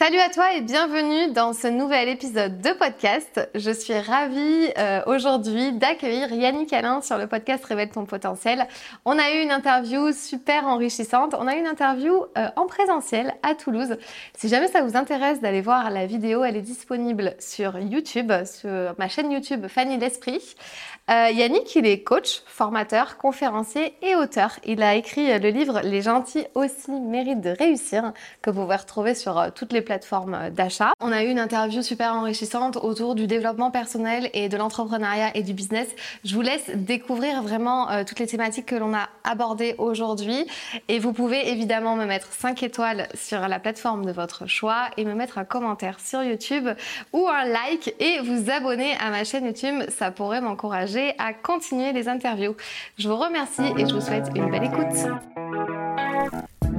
Salut à toi et bienvenue dans ce nouvel épisode de podcast. Je suis ravie euh, aujourd'hui d'accueillir Yannick Alain sur le podcast Révèle ton potentiel. On a eu une interview super enrichissante. On a eu une interview euh, en présentiel à Toulouse. Si jamais ça vous intéresse d'aller voir la vidéo, elle est disponible sur YouTube, sur ma chaîne YouTube Fanny l'Esprit. Euh, Yannick, il est coach, formateur, conférencier et auteur. Il a écrit le livre Les gentils aussi méritent de réussir que vous pouvez retrouver sur toutes les plateforme d'achat. On a eu une interview super enrichissante autour du développement personnel et de l'entrepreneuriat et du business. Je vous laisse découvrir vraiment euh, toutes les thématiques que l'on a abordées aujourd'hui et vous pouvez évidemment me mettre 5 étoiles sur la plateforme de votre choix et me mettre un commentaire sur YouTube ou un like et vous abonner à ma chaîne YouTube. Ça pourrait m'encourager à continuer les interviews. Je vous remercie et je vous souhaite une belle écoute.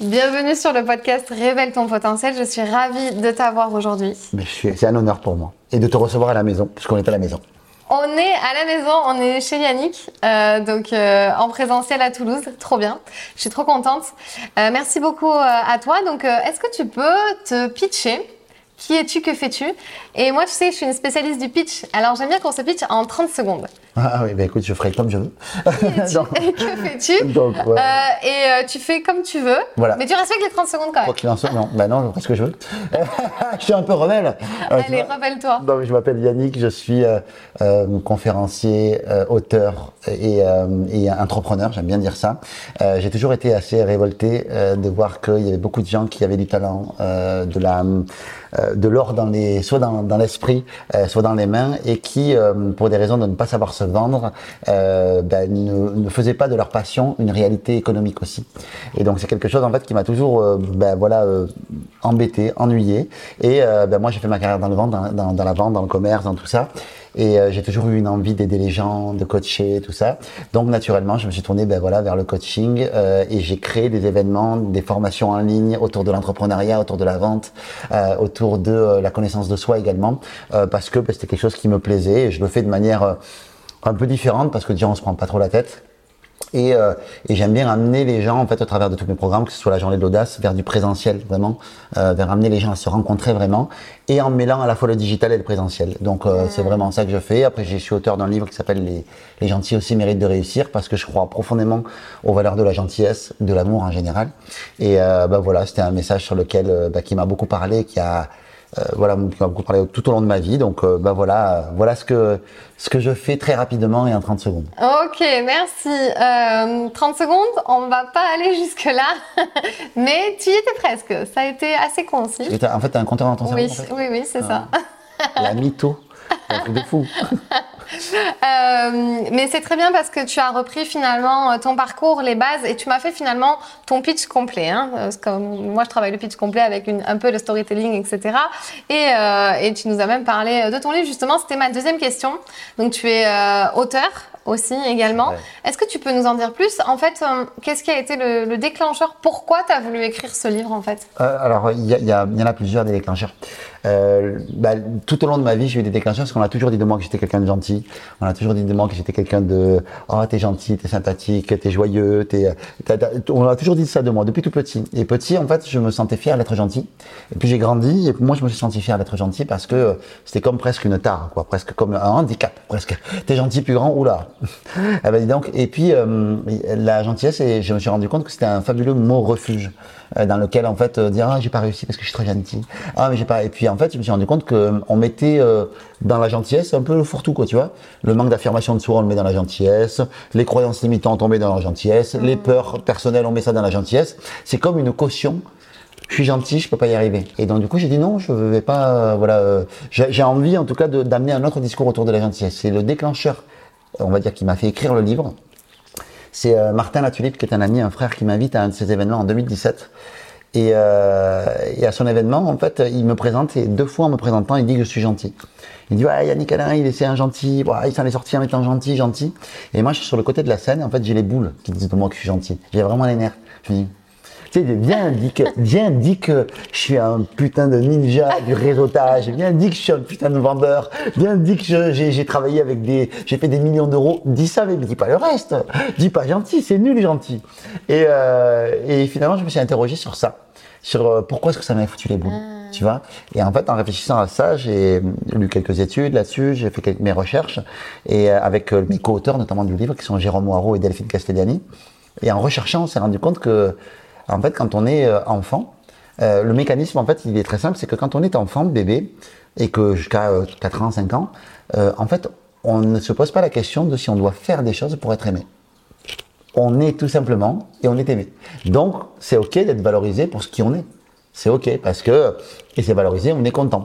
Bienvenue sur le podcast Révèle ton potentiel. Je suis ravie de t'avoir aujourd'hui. C'est un honneur pour moi. Et de te recevoir à la maison, puisqu'on est à la maison. On est à la maison, on est chez Yannick, euh, donc euh, en présentiel à Toulouse, trop bien. Je suis trop contente. Euh, merci beaucoup à toi. Donc, est-ce que tu peux te pitcher? Qui es-tu? Que fais-tu? Et moi, tu sais, je suis une spécialiste du pitch. Alors, j'aime bien qu'on se pitch en 30 secondes. Ah oui, bah écoute, je ferai comme je veux. et que fais-tu euh, Et euh, tu fais comme tu veux. Voilà. Mais tu respectes les 30 secondes quand même. Quoi qu'il non, bah non, je ferai ce que je veux. je suis un peu rebelle. Euh, Allez, rebelle-toi. je m'appelle Yannick, je suis conférencier, auteur et, et entrepreneur, j'aime bien dire ça. J'ai toujours été assez révolté de voir qu'il y avait beaucoup de gens qui avaient du talent, de la de l'or dans les soit dans, dans l'esprit, soit dans les mains et qui pour des raisons de ne pas savoir se vendre, euh, ben, ne, ne faisaient pas de leur passion une réalité économique aussi. Et donc c'est quelque chose en fait qui m'a toujours euh, ben, voilà euh, embêté, ennuyé. Et ben, moi j'ai fait ma carrière dans le dans, la vente, dans le commerce, dans tout ça. Et j'ai toujours eu une envie d'aider les gens, de coacher, tout ça. Donc naturellement, je me suis tourné ben, vers le coaching et j'ai créé des événements, des formations en ligne autour de l'entrepreneuriat, autour de la vente, autour de la connaissance de soi également, parce que ben, c'était quelque chose qui me plaisait et je le fais de manière un peu différente parce que déjà on se prend pas trop la tête. Et, euh, et j'aime bien amener les gens en fait au travers de tous mes programmes, que ce soit la journée de l'audace, vers du présentiel vraiment, euh, vers amener les gens à se rencontrer vraiment, et en mêlant à la fois le digital et le présentiel. Donc euh, c'est vraiment ça que je fais. Après je suis auteur d'un livre qui s'appelle les, les gentils aussi méritent de réussir parce que je crois profondément aux valeurs de la gentillesse, de l'amour en général. Et euh, bah voilà, c'était un message sur lequel euh, bah, qui m'a beaucoup parlé, qui a voilà, qui m'a beaucoup parlé tout au long de ma vie. Donc, euh, bah voilà, voilà ce que ce que je fais très rapidement et en 30 secondes. Ok, merci. Euh, 30 secondes, on va pas aller jusque là, mais tu y étais presque. Ça a été assez concis. En fait, as un compteur dans ton oui, cerveau. Oui, oui, c'est ça. Ah. La mytho. Un truc de fou. Euh, mais c'est très bien parce que tu as repris finalement euh, ton parcours, les bases, et tu m'as fait finalement ton pitch complet. Hein, que moi, je travaille le pitch complet avec un peu le storytelling, etc. Et, euh, tu nous as même parlé de ton livre, justement. C'était ma deuxième question. Donc, tu es euh, auteur aussi également. Est-ce que tu peux nous en dire plus? En fait, euh, qu'est-ce qui a été le, le déclencheur? Pourquoi tu as voulu écrire ce livre en fait? Euh, Alors, il y, y, y, en a plusieurs des déclencheurs. Euh, bah, tout au long de ma vie, j'ai eu des déclencheurs parce qu'on a toujours dit de moi que j'étais quelqu'un de gentil. On a toujours dit de moi que j'étais quelqu'un de oh t'es gentil, t'es sympathique, t'es joyeux, t'es. On a toujours dit ça de moi depuis tout petit. Et petit, en fait, je me sentais fier d'être gentil. Et puis j'ai grandi et moi je me suis senti fier d'être gentil parce que c'était comme presque une tare, quoi, presque comme un handicap, presque. T'es gentil plus grand, oula. Eh ben, dis donc. Et puis euh, la gentillesse, et je me suis rendu compte que c'était un fabuleux mot refuge euh, dans lequel en fait euh, dire ah j'ai pas réussi parce que je suis trop gentil. Ah mais j'ai pas. Et puis en fait, je me suis rendu compte qu'on mettait euh, dans la gentillesse un peu le fourre-tout, quoi, tu vois. Le manque d'affirmation de soi, on le met dans la gentillesse. Les croyances limitantes, on met dans la gentillesse. Les Mm. peurs personnelles, on met ça dans la gentillesse. C'est comme une caution. Je suis gentil, je peux pas y arriver. Et donc du coup, j'ai dit non, je vais pas. euh, voilà, euh, j'ai envie en tout cas d'amener un autre discours autour de la gentillesse. C'est le déclencheur, on va dire, qui m'a fait écrire le livre. C'est euh, Martin Latulippe, qui est un ami, un frère, qui m'invite à un de ses événements en 2017. Et, euh, et à son événement, en fait, il me présente, et deux fois en me présentant, il dit que je suis gentil. Il dit, ouais, Yannick Alain, il est un gentil, il s'en est sorti en étant gentil, gentil. Et moi, je suis sur le côté de la scène, en fait, j'ai les boules qui disent de moi que je suis gentil. J'ai vraiment les nerfs. Je me dis, tu sais, viens, dis que, viens, dis que je suis un putain de ninja du réseautage. Viens, dis que je suis un putain de vendeur. Viens, dis que j'ai travaillé avec des, j'ai fait des millions d'euros. Dis ça, mais dis pas le reste. Dis pas gentil, c'est nul gentil. Et, euh, et finalement, je me suis interrogé sur ça, sur euh, pourquoi est-ce que ça m'avait foutu les boules, tu vois? Et en fait, en réfléchissant à ça, j'ai lu quelques études là-dessus, j'ai fait quelques, mes recherches et euh, avec euh, mes co-auteurs, notamment du livre, qui sont Jérôme Moirot et Delphine Castellani. Et en recherchant, on s'est rendu compte que, en fait, quand on est euh, enfant, euh, le mécanisme, en fait, il est très simple, c'est que quand on est enfant, bébé, et que jusqu'à euh, 4 ans, 5 ans, euh, en fait, on ne se pose pas la question de si on doit faire des choses pour être aimé. On est tout simplement et on est aimé. Donc, c'est OK d'être valorisé pour ce qui on est. C'est OK parce que, et c'est valorisé, on est content.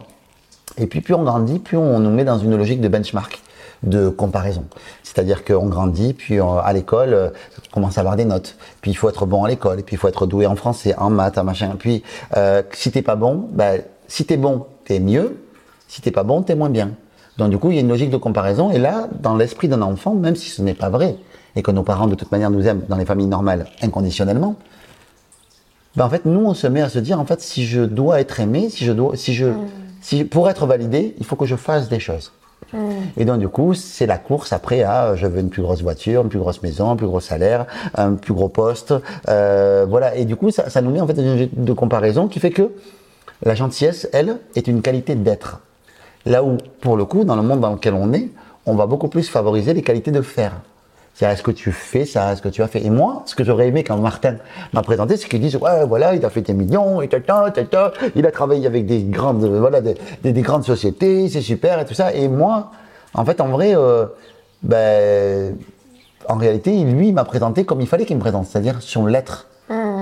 Et puis, plus on grandit, plus on nous met dans une logique de benchmark, de comparaison. C'est-à-dire qu'on grandit, puis on- à l'école, euh, on commence à avoir des notes. Puis il faut être bon à l'école, puis il faut être doué en français, en maths, en machin. Puis euh, si t'es pas bon, ben, si t'es bon, t'es mieux. Si t'es pas bon, t'es moins bien. Donc du coup, il y a une logique de comparaison. Et là, dans l'esprit d'un enfant, même si ce n'est pas vrai, et que nos parents de toute manière nous aiment dans les familles normales inconditionnellement, ben en fait, nous, on se met à se dire, en fait, si je dois être aimé, si je dois, si je, si, pour être validé, il faut que je fasse des choses. Et donc, du coup, c'est la course après à, euh, je veux une plus grosse voiture, une plus grosse maison, un plus gros salaire, un plus gros poste, euh, voilà. Et du coup, ça, nous met en fait dans une de comparaison qui fait que la gentillesse, elle, est une qualité d'être. Là où, pour le coup, dans le monde dans lequel on est, on va beaucoup plus favoriser les qualités de faire. C'est est-ce que tu fais ça, est-ce que tu as fait. Et moi, ce que j'aurais aimé quand Martin m'a présenté, c'est qu'il dise ouais voilà, il a fait des millions, et tata, tata, il a travaillé avec des grandes, euh, voilà, des, des- des grandes sociétés, c'est super et tout ça. Et moi, en fait, en vrai, euh, ben, en réalité, lui, il m'a présenté comme il fallait qu'il me présente, c'est-à-dire sur l'être.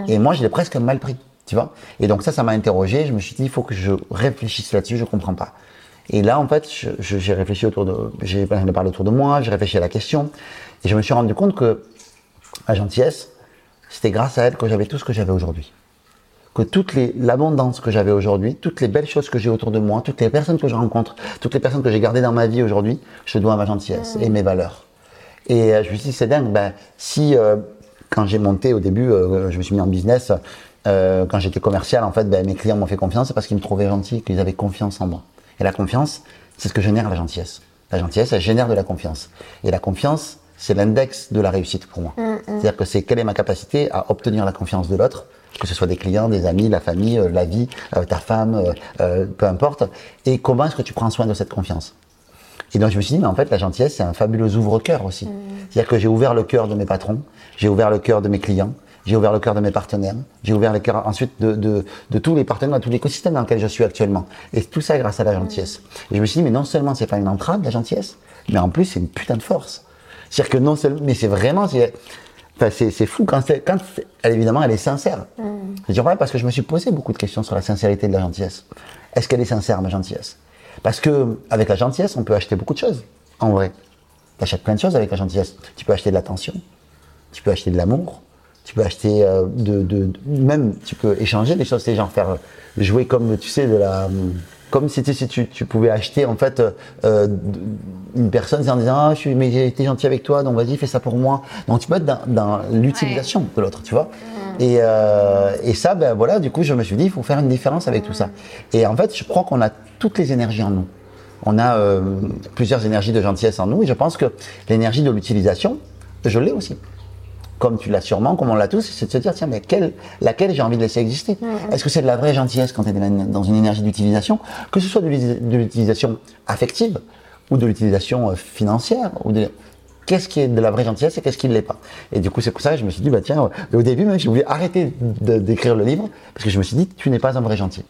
Et moi, je l'ai presque mal pris, tu vois. Et donc ça, ça m'a interrogé. Je me suis dit, il faut que je réfléchisse là-dessus. Je comprends pas. Et là, en fait, j'ai réfléchi autour de, j'ai parlé autour de moi, j'ai réfléchi à la question, et je me suis rendu compte que la gentillesse, c'était grâce à elle que j'avais tout ce que j'avais aujourd'hui. Que toute l'abondance que j'avais aujourd'hui, toutes les belles choses que j'ai autour de moi, toutes les personnes que je rencontre, toutes les personnes que j'ai gardées dans ma vie aujourd'hui, je dois à ma gentillesse et mes valeurs. Et euh, je me suis dit, c'est dingue, ben, si euh, quand j'ai monté au début, euh, je me suis mis en business, quand j'étais commercial, en fait, ben, mes clients m'ont fait confiance c'est parce qu'ils me trouvaient gentil, qu'ils avaient confiance en moi. Et la confiance, c'est ce que génère la gentillesse. La gentillesse, elle génère de la confiance. Et la confiance, c'est l'index de la réussite pour moi. C'est-à-dire que c'est quelle est ma capacité à obtenir la confiance de l'autre, que ce soit des clients, des amis, la famille, euh, la vie, euh, ta femme, euh, peu importe. Et comment est-ce que tu prends soin de cette confiance? Et donc je me suis dit, mais en fait, la gentillesse, c'est un fabuleux ouvre-cœur aussi. C'est-à-dire que j'ai ouvert le cœur de mes patrons, j'ai ouvert le cœur de mes clients, j'ai ouvert le cœur de mes partenaires, j'ai ouvert le cœur ensuite de, de, de tous les partenaires, de tout l'écosystème dans lequel je suis actuellement. Et tout ça grâce à la gentillesse. Et je me suis dit, mais non seulement c'est pas une entrave, la gentillesse, mais en plus c'est une putain de force. C'est-à-dire que non seulement, mais c'est vraiment, c'est, enfin, c'est, c'est fou quand, elle, évidemment elle est sincère. Je dis ouais, parce que je me suis posé beaucoup de questions sur la sincérité de la gentillesse. Est-ce qu'elle est sincère ma gentillesse? Parce que avec la gentillesse, on peut acheter beaucoup de choses. En vrai, tu achètes plein de choses avec la gentillesse. Tu peux acheter de l'attention, tu peux acheter de l'amour, tu peux acheter euh, de, de, de- même tu peux échanger des choses, c'est genre faire euh, jouer comme tu sais de la comme si, tu- si tu, tu pouvais acheter en fait euh, euh, une personne en disant ah je suis mais j'ai été gentil avec toi donc vas-y fais ça pour moi. Donc tu peux être dans, dans l'utilisation de l'autre tu vois. Et, euh, et ça ben voilà du coup je me suis dit il faut faire une différence avec tout ça. Et en fait je crois qu'on a toutes les énergies en nous. On a euh, plusieurs énergies de gentillesse en nous et je pense que l'énergie de l'utilisation je l'ai aussi comme tu l'as sûrement, comme on l'a tous, c'est de se dire, tiens, mais quelle, laquelle j'ai envie de laisser exister Est-ce que c'est de la vraie gentillesse quand tu es dans une énergie d'utilisation, que ce soit de l'uti- de l'utilisation affective ou de l'utilisation euh, financière ou de... Qu'est-ce qui est de la vraie gentillesse et qu'est-ce qui ne l'est pas? Et du coup, c'est pour ça que je me suis dit, bah tiens, au début, même, j'ai voulu arrêter d'écrire le livre parce que je me suis dit, tu n'es pas un vrai gentil.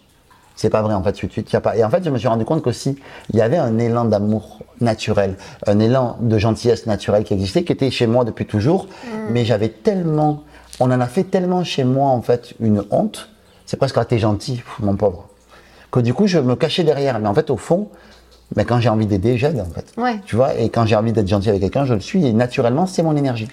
C'est pas vrai en fait. Tu as pas. Et en fait, je me suis rendu compte qu'aussi il y avait un élan d'amour naturel, un élan de gentillesse naturelle qui existait, qui était chez moi depuis toujours. Mais j'avais tellement, on en a fait tellement chez moi en fait une honte. C'est presque ah t'es gentil, pff, mon pauvre. Que du coup je me cachais derrière. Mais en fait au fond, mais quand j'ai envie d'aider, j'aide en fait. Ouais. Tu vois. Et quand j'ai envie d'être gentil avec quelqu'un, je le suis. Et naturellement, c'est mon énergie.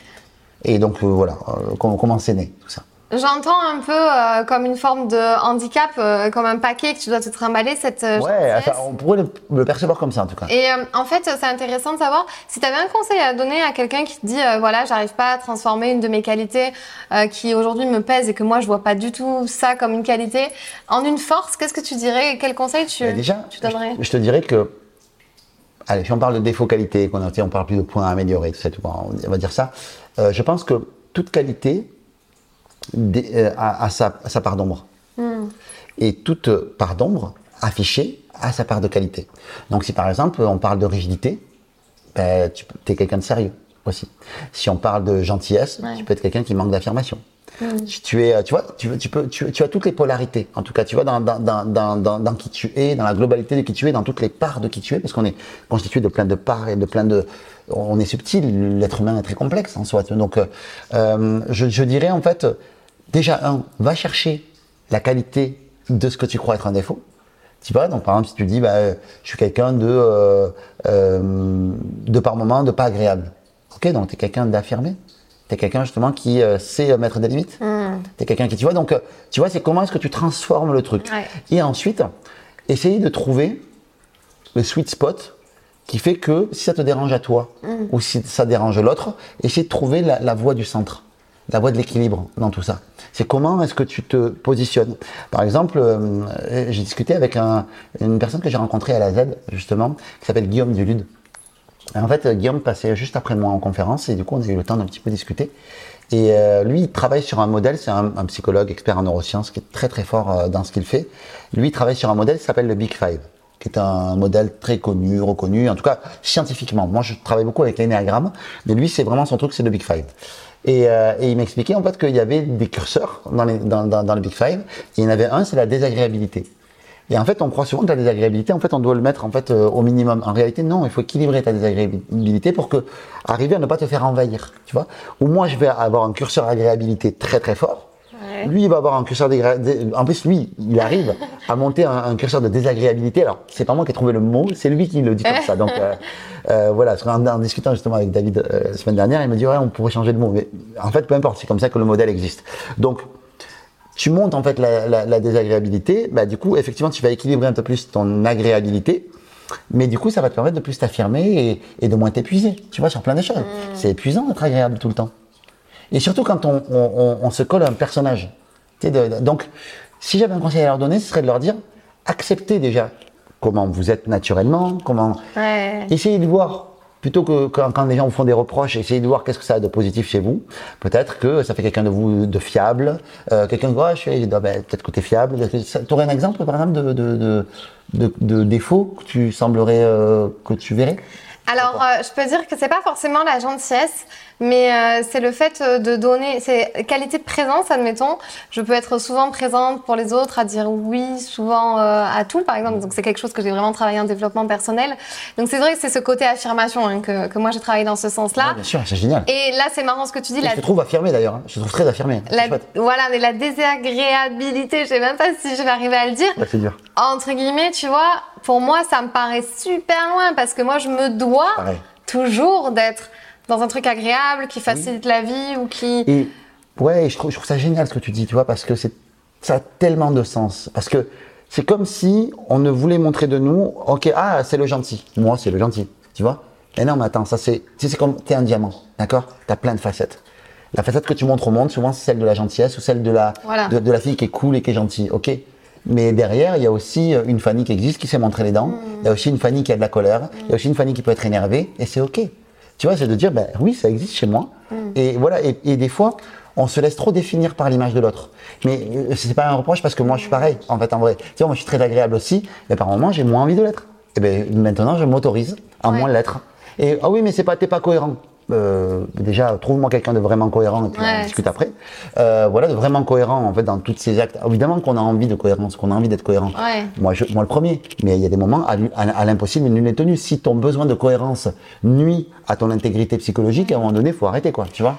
Et donc euh, voilà, euh, comment c'est né tout ça. J'entends un peu euh, comme une forme de handicap, euh, comme un paquet que tu dois te trimballer, cette euh, Ouais, enfin, on pourrait le, le percevoir comme ça en tout cas. Et euh, en fait, c'est intéressant de savoir si tu avais un conseil à donner à quelqu'un qui te dit voilà, j'arrive pas à transformer une de mes qualités qui aujourd'hui me pèse et que moi je vois pas du tout ça comme une qualité en une force. Qu'est-ce que tu dirais Quel conseil tu, Mais déjà, tu donnerais je, je te dirais que, allez, si on parle de défaut qualité, qu'on on parle plus de points à améliorer, tout ça, on va dire ça. Je pense que toute qualité euh, a sa, part d'ombre. Et toute part d'ombre affichée a sa part de qualité. Donc si par exemple on parle de rigidité, ben, tu es quelqu'un de sérieux aussi. Si on parle de gentillesse, Ouais. tu peux être quelqu'un qui manque d'affirmation. Si tu es, tu vois, tu, tu peux, tu, tu as toutes les polarités. En tout cas, tu vois dans, dans, dans, dans, dans, qui tu es, dans la globalité de qui tu es, dans toutes les parts de qui tu es, parce qu'on est constitué de plein de parts et de plein de, on est subtil. L'être humain est très complexe en soi. Donc, euh, euh, je, je dirais en fait, déjà un, va chercher la qualité de ce que tu crois être un défaut. Tu vois, donc par exemple, si tu dis, bah, euh, je suis quelqu'un de, euh, euh, de par moment, de pas agréable. Ok, donc tu es quelqu'un d'affirmé. Tu es quelqu'un justement qui euh, sait mettre des limites. Tu es quelqu'un qui, tu vois, donc, tu vois, c'est comment est-ce que tu transformes le truc. Ouais. Et ensuite, essayer de trouver le sweet spot qui fait que si ça te dérange à toi ou si ça dérange l'autre, essayer de trouver la, la voie du centre, la voie de l'équilibre dans tout ça. C'est comment est-ce que tu te positionnes? Par exemple, euh, j'ai discuté avec un- une personne que j'ai rencontrée à la Z, justement, qui s'appelle Guillaume Dulude. Et en fait, euh, Guillaume passait juste après moi en conférence et du coup, on a eu le temps d'un petit peu discuter. Et euh, lui, il travaille sur un modèle, c'est un, psychologue expert en neurosciences qui est très très fort dans ce qu'il fait. Lui, il travaille sur un modèle qui s'appelle le Big Five, qui est un modèle très connu, reconnu, en tout cas scientifiquement. Moi, je travaille beaucoup avec l'énéagramme, mais lui, c'est vraiment son truc, c'est le Big Five. Et, euh, et il m'expliquait en fait qu'il y avait des curseurs dans, les, dans, dans, dans le Big Five. Il y en avait un, c'est la désagréabilité. Et en fait, on croit souvent que la désagréabilité, en fait, on doit le mettre en fait euh, au minimum. En réalité, non, il faut équilibrer ta désagréabilité pour que arriver à ne pas te faire envahir, tu vois. Ou moi, je vais avoir un curseur agréabilité très très fort. Ouais. Lui, il va avoir un curseur dégra- dé- En plus, lui, il arrive à monter un, un curseur de désagréabilité. Alors, c'est pas moi qui ai trouvé le mot, c'est lui qui le dit comme ça. Donc, euh, euh, voilà. Qu'en- en, discutant justement avec David euh, la semaine dernière, il me dit ouais, on pourrait changer de mot. Mais en fait, peu importe. C'est comme ça que le modèle existe. Donc, tu montes en fait la, la- la désagréabilité, bah, du coup, effectivement, tu vas équilibrer un peu plus ton agréabilité, mais du coup, ça va te permettre de plus t'affirmer et, et de moins t'épuiser, tu vois, sur plein de choses. C'est épuisant d'être agréable tout le temps. Et surtout quand on, on- on- on se colle à un personnage. De- de- donc, si j'avais un conseil à leur donner, ce serait de leur dire, acceptez déjà comment vous êtes naturellement, comment... Ouais. Essayez de voir, plutôt que quand, quand les gens vous font des reproches, essayez de voir qu'est-ce que ça a de positif chez vous. Peut-être que ça fait quelqu'un de vous de fiable, euh, quelqu'un de, oh, je suis- ah ben, peut-être que tu es fiable. Tu aurais un exemple, par exemple, de, de, de, de, de défaut que tu semblerais, euh, que tu verrais? Alors, euh, je peux dire que c'est pas forcément la gentillesse, mais euh, c'est le fait euh, de donner, c'est qualité de présence, admettons. Je peux être souvent présente pour les autres, à dire oui, souvent euh, à tout, par exemple. Donc, c'est quelque chose que j'ai vraiment travaillé en développement personnel. Donc, c'est vrai que c'est ce côté affirmation hein, que, que moi j'ai travaillé dans ce sens-là. Ouais, Bien sûr, c'est génial. Et là, c'est marrant ce que tu dis. La, je te trouve affirmé d'ailleurs, hein. je te trouve très affirmé. C'est la- voilà, mais la désagréabilité, je sais même pas si je vais arriver à le dire. Ouais, c'est dur. Entre guillemets, tu vois, pour moi, ça me paraît super loin parce que moi, je me dois Pareil. toujours d'être dans un truc agréable qui facilite la vie ou qui. Et ouais, et je trouve, je trouve ça génial ce que tu dis, tu vois, parce que c'est, ça a tellement de sens. Parce que c'est comme si on ne voulait montrer de nous, ok, ah, c'est le gentil. Moi, c'est le gentil, tu vois. Mais non, mais attends, ça c'est, tu sais, c'est comme, t'es un diamant, d'accord? T'as plein de facettes. La facette que tu montres au monde, souvent, c'est celle de la gentillesse ou celle de la, Voilà. de, de la fille qui est cool et qui est gentille, ok? Mais derrière, il y a aussi euh, une Fanny qui existe, qui sait montrer les dents. Il y a aussi une Fanny qui a de la colère. Il y a aussi une Fanny qui peut être énervée. Et c'est OK. Tu vois, c'est de dire, ben oui, ça existe chez moi. Et voilà. Et, et des fois, on se laisse trop définir par l'image de l'autre. Mais euh, c'est pas un reproche parce que moi, je suis pareil, en fait, en vrai. Tu vois, moi, je suis très agréable aussi. Mais par moments, j'ai moins envie de l'être. Et ben maintenant, je m'autorise à Ouais. moins l'être. Et ah oui, mais c'est pas, t'es pas cohérent. Euh, déjà, trouve-moi quelqu'un de vraiment cohérent et puis Ouais, on discute après. Euh, voilà, de vraiment cohérent en fait dans tous ces actes. Évidemment qu'on a envie de cohérence, qu'on a envie d'être cohérent. Ouais. Moi, je, moi le premier. Mais il y a des moments à, à, à l'impossible, nul n'est tenu. Si ton besoin de cohérence nuit à ton intégrité psychologique, à un moment donné, il faut arrêter quoi. Tu vois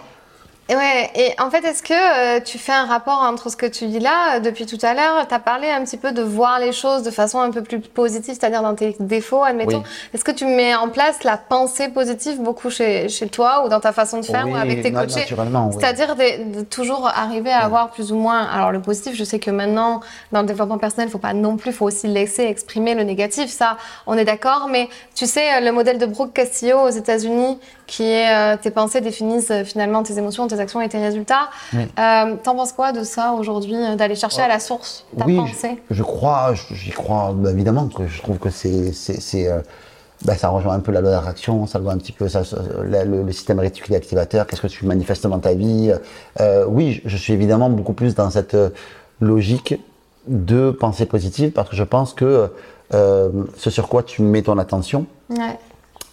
Et ouais, et en fait, est-ce que euh, tu fais un rapport entre ce que tu dis là euh, depuis tout à l'heure? Tu as parlé un petit peu de voir les choses de façon un peu plus positive, c'est-à-dire dans tes défauts, admettons. Oui. Est-ce que tu mets en place la pensée positive beaucoup chez, chez toi ou dans ta façon de faire ou Oui, avec tes coachés? C'est-à-dire de, de toujours arriver à avoir plus ou moins. Alors, le positif, je sais que maintenant, dans le développement personnel, il faut pas non plus, il faut aussi laisser exprimer le négatif. Ça, on est d'accord. Mais tu sais, euh, le modèle de Brooke Castillo aux États-Unis, qui est euh, tes pensées définissent euh, finalement tes émotions, tes actions et tes résultats. Oui. Euh, T'en penses quoi de ça aujourd'hui, euh, d'aller chercher à la source ta oui, pensée? je, je crois, j'y crois bah, évidemment que je trouve que c'est, euh, bah, ça rejoint un peu la loi d'attraction, ça rejoint un petit peu ça, la- le, le système réticulé activateur, qu'est-ce que tu manifestes dans ta vie? Euh, oui, je, je suis évidemment beaucoup plus dans cette logique de pensée positive parce que je pense que euh, ce sur quoi tu mets ton attention, Ouais.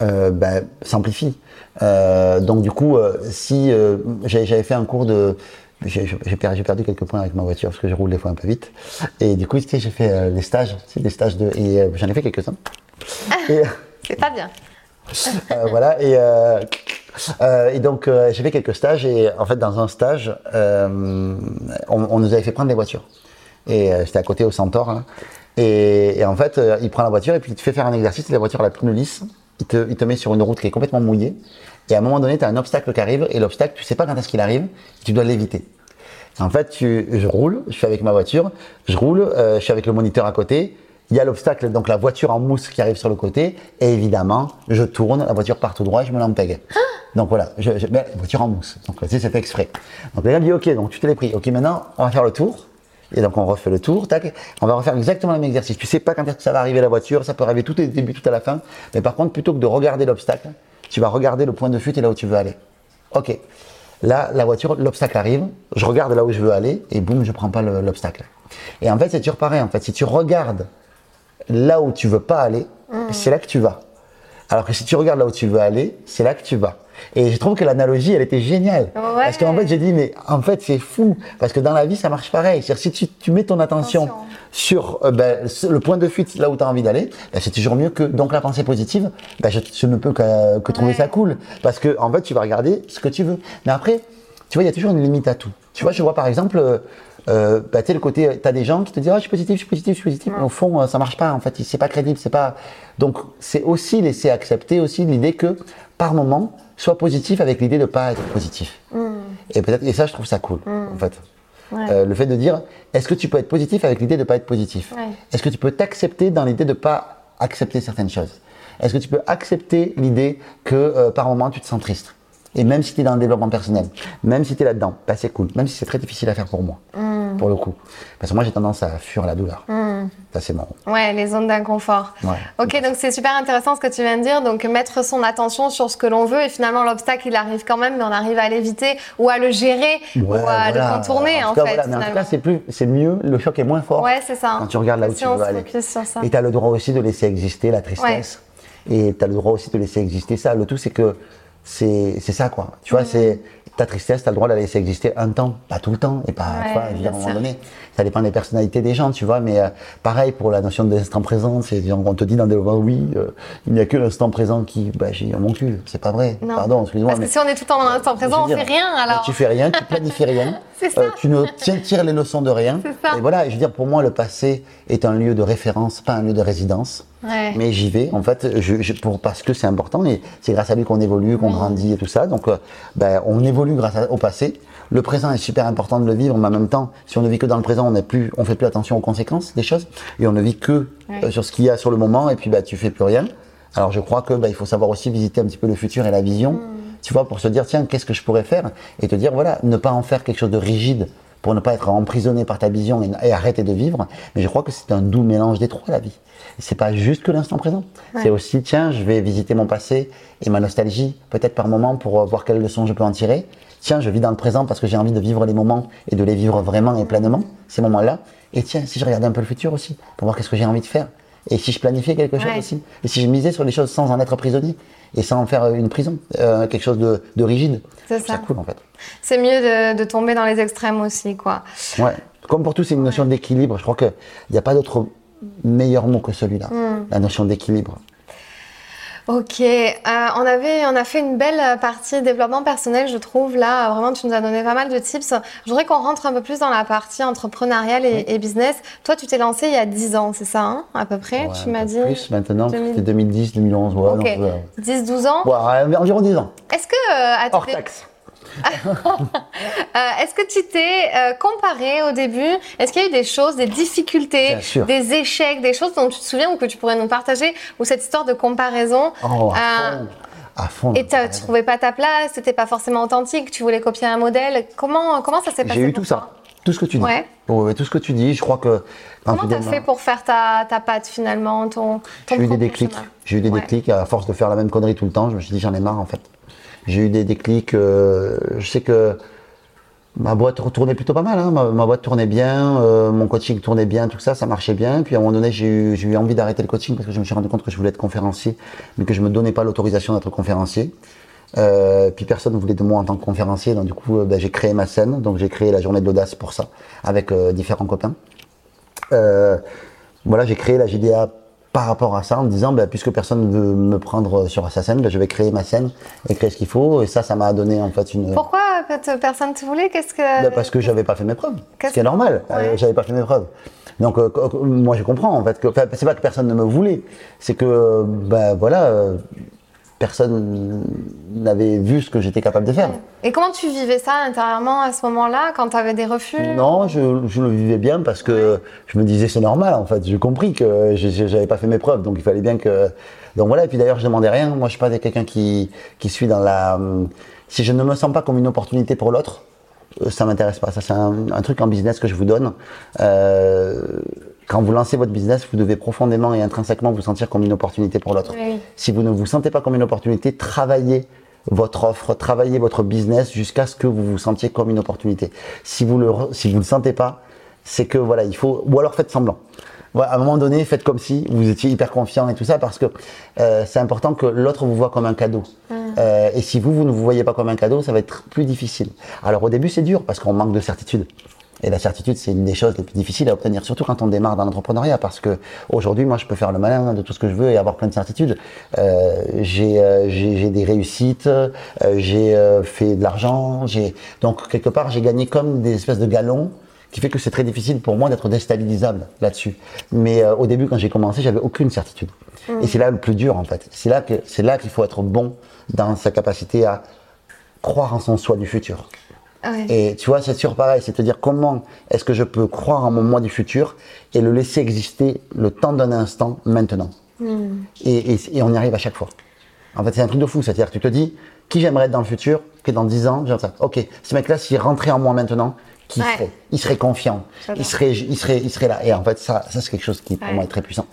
Euh, s'amplifie. Euh, donc du coup, euh, si euh, j'avais fait un cours de, j'ai perdu, quelques points avec ma voiture parce que je roule des fois un peu vite. Et du coup, tu sais, j'ai fait des stages, tu sais, des stages de, et j'en ai fait quelques uns. Et C'est pas bien. voilà. Et, euh, et donc, euh, j'ai fait quelques stages. Et en fait, dans un stage, euh, on, on nous avait fait prendre des voitures. Et c'était à côté au Centaure. là. Et, et en fait, il prend la voiture et puis il te fait faire un exercice. La voiture, la pneu lisse. Il te, il te met sur une route qui est complètement mouillée. Et à un moment donné, tu as un obstacle qui arrive. Et l'obstacle, tu sais pas quand est-ce qu'il arrive. Tu dois l'éviter. En fait, tu, je roule, je suis avec ma voiture, je roule, euh, je suis avec le moniteur à côté. Il y a l'obstacle, donc la voiture en mousse qui arrive sur le côté. Et évidemment, je tourne, la voiture part tout droit et je me l'empègue. Donc voilà, je, je, voiture en mousse. Donc tu sais, c'est fait exprès. Donc le gars dit, ok, donc tu te l'es pris. Ok, maintenant, on va faire le tour. Et donc on refait le tour, tac. On va refaire exactement le même exercice. Tu sais pas quand est-ce que ça va arriver la voiture, ça peut arriver tout au début, tout à la fin. Mais par contre, plutôt que de regarder l'obstacle, tu vas regarder le point de fuite et là où tu veux aller. Ok. Là, la voiture, l'obstacle arrive, je regarde là où je veux aller et boum, je prends pas le- l'obstacle. Et en fait, c'est toujours pareil. En fait, si tu regardes là où tu veux pas aller, c'est là que tu vas. Alors que si tu regardes là où tu veux aller, c'est là que tu vas. Et je trouve que l'analogie, elle était géniale. Ouais. Parce qu'en fait, j'ai dit, mais en fait, c'est fou. Parce que dans la vie, ça marche pareil. C'est-à-dire, si tu, tu mets ton attention Attention. sur euh, ben, le point de fuite, là où tu as envie d'aller, ben, c'est toujours mieux que. Donc, la pensée positive, ben, je, je ne peux que, que trouver Ouais. ça cool. Parce que, en fait, tu vas regarder ce que tu veux. Mais après, tu vois, il y a toujours une limite à tout. Tu vois, je vois par exemple, euh, euh, bah, tu sais, le côté, tu as des gens qui te disent, ah, je suis positif, je suis positif, je suis positif. Mais au fond, euh, ça marche pas. En fait, c'est pas crédible, c'est pas. Donc, c'est aussi laisser accepter aussi l'idée que, par moment, sois positif avec l'idée de pas être positif. Et peut-être, et ça, je trouve ça cool, en fait. Ouais. Euh, le fait de dire, est-ce que tu peux être positif avec l'idée de pas être positif? Ouais. Est-ce que tu peux t'accepter dans l'idée de pas accepter certaines choses? Est-ce que tu peux accepter l'idée que euh, par moment tu te sens triste? Et même si tu es dans le développement personnel, même si tu es là-dedans, bah, c'est cool, même si c'est très difficile à faire pour moi, Mm. Pour le coup. Parce que moi j'ai tendance à fuir la douleur. Ça c'est marrant. Ouais, les zones d'inconfort. Ouais. Ok, donc c'est super intéressant ce que tu viens de dire. Donc mettre son attention sur ce que l'on veut et finalement l'obstacle il arrive quand même, mais on arrive à l'éviter ou à le gérer ou à voilà. le contourner en, tout cas, fait. voilà. Mais en tout cas, c'est plus, c'est mieux, le choc est moins fort. Ouais, c'est ça. Quand tu regardes là où Si tu veux aller. Et tu as le droit aussi de laisser exister la tristesse. Et tu as le droit aussi de laisser exister ça. Le tout, c'est que c'est c'est ça, quoi. Tu vois, Mhm. c'est ta tristesse, tu as le droit de la laisser exister un temps, pas tout le temps, et pas, Ouais, tu vois, à un moment donné. Ça dépend des personnalités des gens, tu vois, mais euh, pareil pour la notion de l'instant présent, c'est on te dit dans le développement, oui, euh, il n'y a que l'instant présent qui, bah, j'ai mon cul, c'est pas vrai. Non. Pardon, excuse-moi. Parce que si on est tout le temps dans l'instant présent, on fait rien alors. Tu fais rien, tu planifies rien. C'est ça. Euh, tu ne tiens- tires les leçons de rien. C'est ça. Et voilà, je veux dire, pour moi, le passé est un lieu de référence, pas un lieu de résidence. Ouais. Mais j'y vais, en fait, je, je- pour, parce que c'est important et c'est grâce à lui qu'on évolue, qu'on grandit et tout ça. Donc, ben, on évolue grâce à- au passé. Le présent est super important de le vivre, mais en même temps, si on ne vit que dans le présent, on ne plus, on fait plus attention aux conséquences des choses et on ne vit que Ouais. euh, sur ce qu'il y a sur le moment et puis bah, tu fais plus rien. Alors, je crois que bah, il faut savoir aussi visiter un petit peu le futur et la vision, Mm. tu vois, pour se dire tiens, qu'est-ce que je pourrais faire et te dire voilà, ne pas en faire quelque chose de rigide pour ne pas être emprisonné par ta vision et, et arrêter de vivre. Mais je crois que c'est un doux mélange des trois, la vie. C'est pas juste que l'instant présent. C'est aussi, tiens, je vais visiter mon passé et ma nostalgie, peut-être par moment, pour voir quelles leçons je peux en tirer. Tiens, je vis dans le présent parce que j'ai envie de vivre les moments et de les vivre vraiment et pleinement, ces moments-là. Et tiens, si je regardais un peu le futur aussi, pour voir qu'est-ce que j'ai envie de faire. Et si je planifiais quelque chose Ouais. aussi Et si je misais sur les choses sans en être prisonnier Et sans en faire euh, une prison euh, Quelque chose de, de rigide C'est ça. cool en fait. C'est mieux de, de tomber dans les extrêmes aussi, quoi. Ouais. Comme pour tout, c'est une notion d'équilibre. Je crois qu'il n'y a pas d'autre meilleur mot que celui-là. Hmm. La notion d'équilibre. Ok, euh, on avait, on a fait une belle partie développement personnel, je trouve. Là, vraiment, tu nous as donné pas mal de tips. Je voudrais qu'on rentre un peu plus dans la partie entrepreneuriale et, et business. Toi, tu t'es lancé il y a 10 ans, c'est ça, hein, à peu près Ouais, Tu m'as dit? Plus maintenant, 2000. c'était 2010, 2011. Ouais, Ok. ouais. 10-12 ans? Ouais, environ 10 ans. Est-ce que, euh, à Hors taxe. euh, est-ce que tu t'es euh, comparé au début? Est-ce qu'il y a eu des choses, des difficultés, des échecs, des choses dont tu te souviens ou que tu pourrais nous partager Ou cette histoire de comparaison? Oh, à Euh, fond. À fond. Et tu trouvais pas ta place, c'était pas forcément authentique, tu voulais copier un modèle. Comment, comment ça s'est passé J'ai eu tout ça. Tout ce que tu dis. Ouais. Tout ce que tu dis, je crois que. Comment tu t'as démarres- fait pour faire ta, ta patte finalement, ton, ton J'ai eu des déclics. J'ai eu des Ouais. déclics à force de faire la même connerie tout le temps. Je me suis dit, j'en ai marre en fait. J'ai eu des déclics. euh, je sais que ma boîte tournait plutôt pas mal. hein. Ma, boîte tournait bien, euh, mon coaching tournait bien, tout ça, ça marchait bien. Puis à un moment donné, j'ai eu, envie d'arrêter le coaching parce que je me suis rendu compte que je voulais être conférencier, mais que je me donnais pas l'autorisation d'être conférencier. Euh, puis personne ne voulait de moi en tant que conférencier, donc du coup, ben, j'ai créé ma scène. Donc j'ai créé la journée de l'audace pour ça, avec différents copains. Voilà, j'ai créé la GDA par rapport à ça en me disant, ben, puisque personne ne veut me prendre sur sa scène, ben, je vais créer ma scène et créer ce qu'il faut. Et ça, ça m'a donné en fait une. Pourquoi personne te voulait? Qu'est-ce que Ben, parce que j'avais pas fait mes preuves. Ce Qu'est-ce- qui est normal. Ouais. Euh, j'avais pas fait mes preuves. Donc euh, moi je comprends en fait que c'est pas que personne ne me voulait, c'est que ben voilà euh, personne n'avait vu ce que j'étais capable de faire. Et comment tu vivais ça intérieurement à ce moment-là, quand tu avais des refus? Non, je, je le vivais bien parce que je me disais c'est normal en fait. J'ai compris que j'avais pas fait mes preuves, donc il fallait bien que. Donc voilà. Et puis d'ailleurs je demandais rien. Moi je suis pas quelqu'un qui qui suis dans la. Si je ne me sens pas comme une opportunité pour l'autre, euh, ça m'intéresse pas. Ça c'est un, un truc en business que je vous donne. Euh, quand vous lancez votre business, vous devez profondément et intrinsèquement vous sentir comme une opportunité pour l'autre. Oui. Si vous ne vous sentez pas comme une opportunité, travaillez votre offre, travaillez votre business jusqu'à ce que vous vous sentiez comme une opportunité. Si vous le, si vous le sentez pas, c'est que voilà, il faut, ou alors faites semblant. Voilà, à un moment donné, faites comme si vous étiez hyper confiant et tout ça, parce que euh, c'est important que l'autre vous voit comme un cadeau. Euh, et si vous, vous ne vous voyez pas comme un cadeau, ça va être plus difficile. Alors au début, c'est dur parce qu'on manque de certitude. Et la certitude, c'est une des choses les plus difficiles à obtenir, surtout quand on démarre dans l'entrepreneuriat, parce que aujourd'hui, moi, je peux faire le malin de tout ce que je veux et avoir plein de certitudes. Euh, j'ai, euh, j'ai, des réussites, euh, j'ai fait de l'argent, j'ai donc quelque part, j'ai gagné comme des espèces de galons qui fait que c'est très difficile pour moi d'être déstabilisable là-dessus. Mais euh, au début, quand j'ai commencé, j'avais aucune certitude. Et c'est là le plus dur, en fait. C'est là que c'est là qu'il faut être bon dans sa capacité à croire en son soi du futur. Ouais. Et tu vois, c'est toujours pareil, c'est te dire comment est-ce que je peux croire en mon moi du futur et le laisser exister le temps d'un instant maintenant. Et, et- et on y arrive à chaque fois. En fait, c'est un truc de fou, c'est-à-dire que tu te dis, qui j'aimerais être dans le futur, que dans 10 ans, j'aimerais ça. Ok, ce mec-là, s'il rentrait en moi maintenant, qui Ouais. serait? Il serait confiant, il serait, il, serait, il serait là. Et en fait, ça, ça c'est quelque chose qui, pour Ouais. moi, est très puissant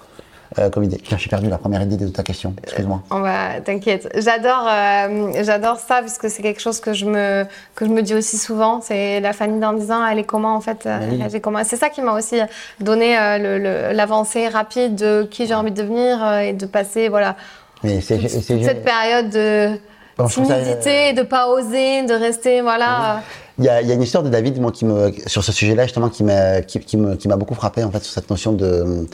euh, comme idée. Tiens, j'ai perdu la première idée de ta question, excuse-moi. On va, t'inquiète. J'adore, euh, j'adore ça parce que c'est quelque chose que je me, que je me dis aussi souvent. C'est la Fanny dans 10 ans, elle est comment en fait euh, Mais oui. elle est comment C'est ça qui m'a aussi donné euh, l'avancée rapide de qui j'ai envie de devenir euh, et de passer, voilà, Mais c'est cette période de Bon, trouve ça, euh, timidité, de pas oser, de rester, voilà. euh, Il y, a, il y a une histoire de David, moi, qui me, sur ce sujet-là, justement, qui m'a, qui m'a beaucoup frappé, en fait, sur cette notion de.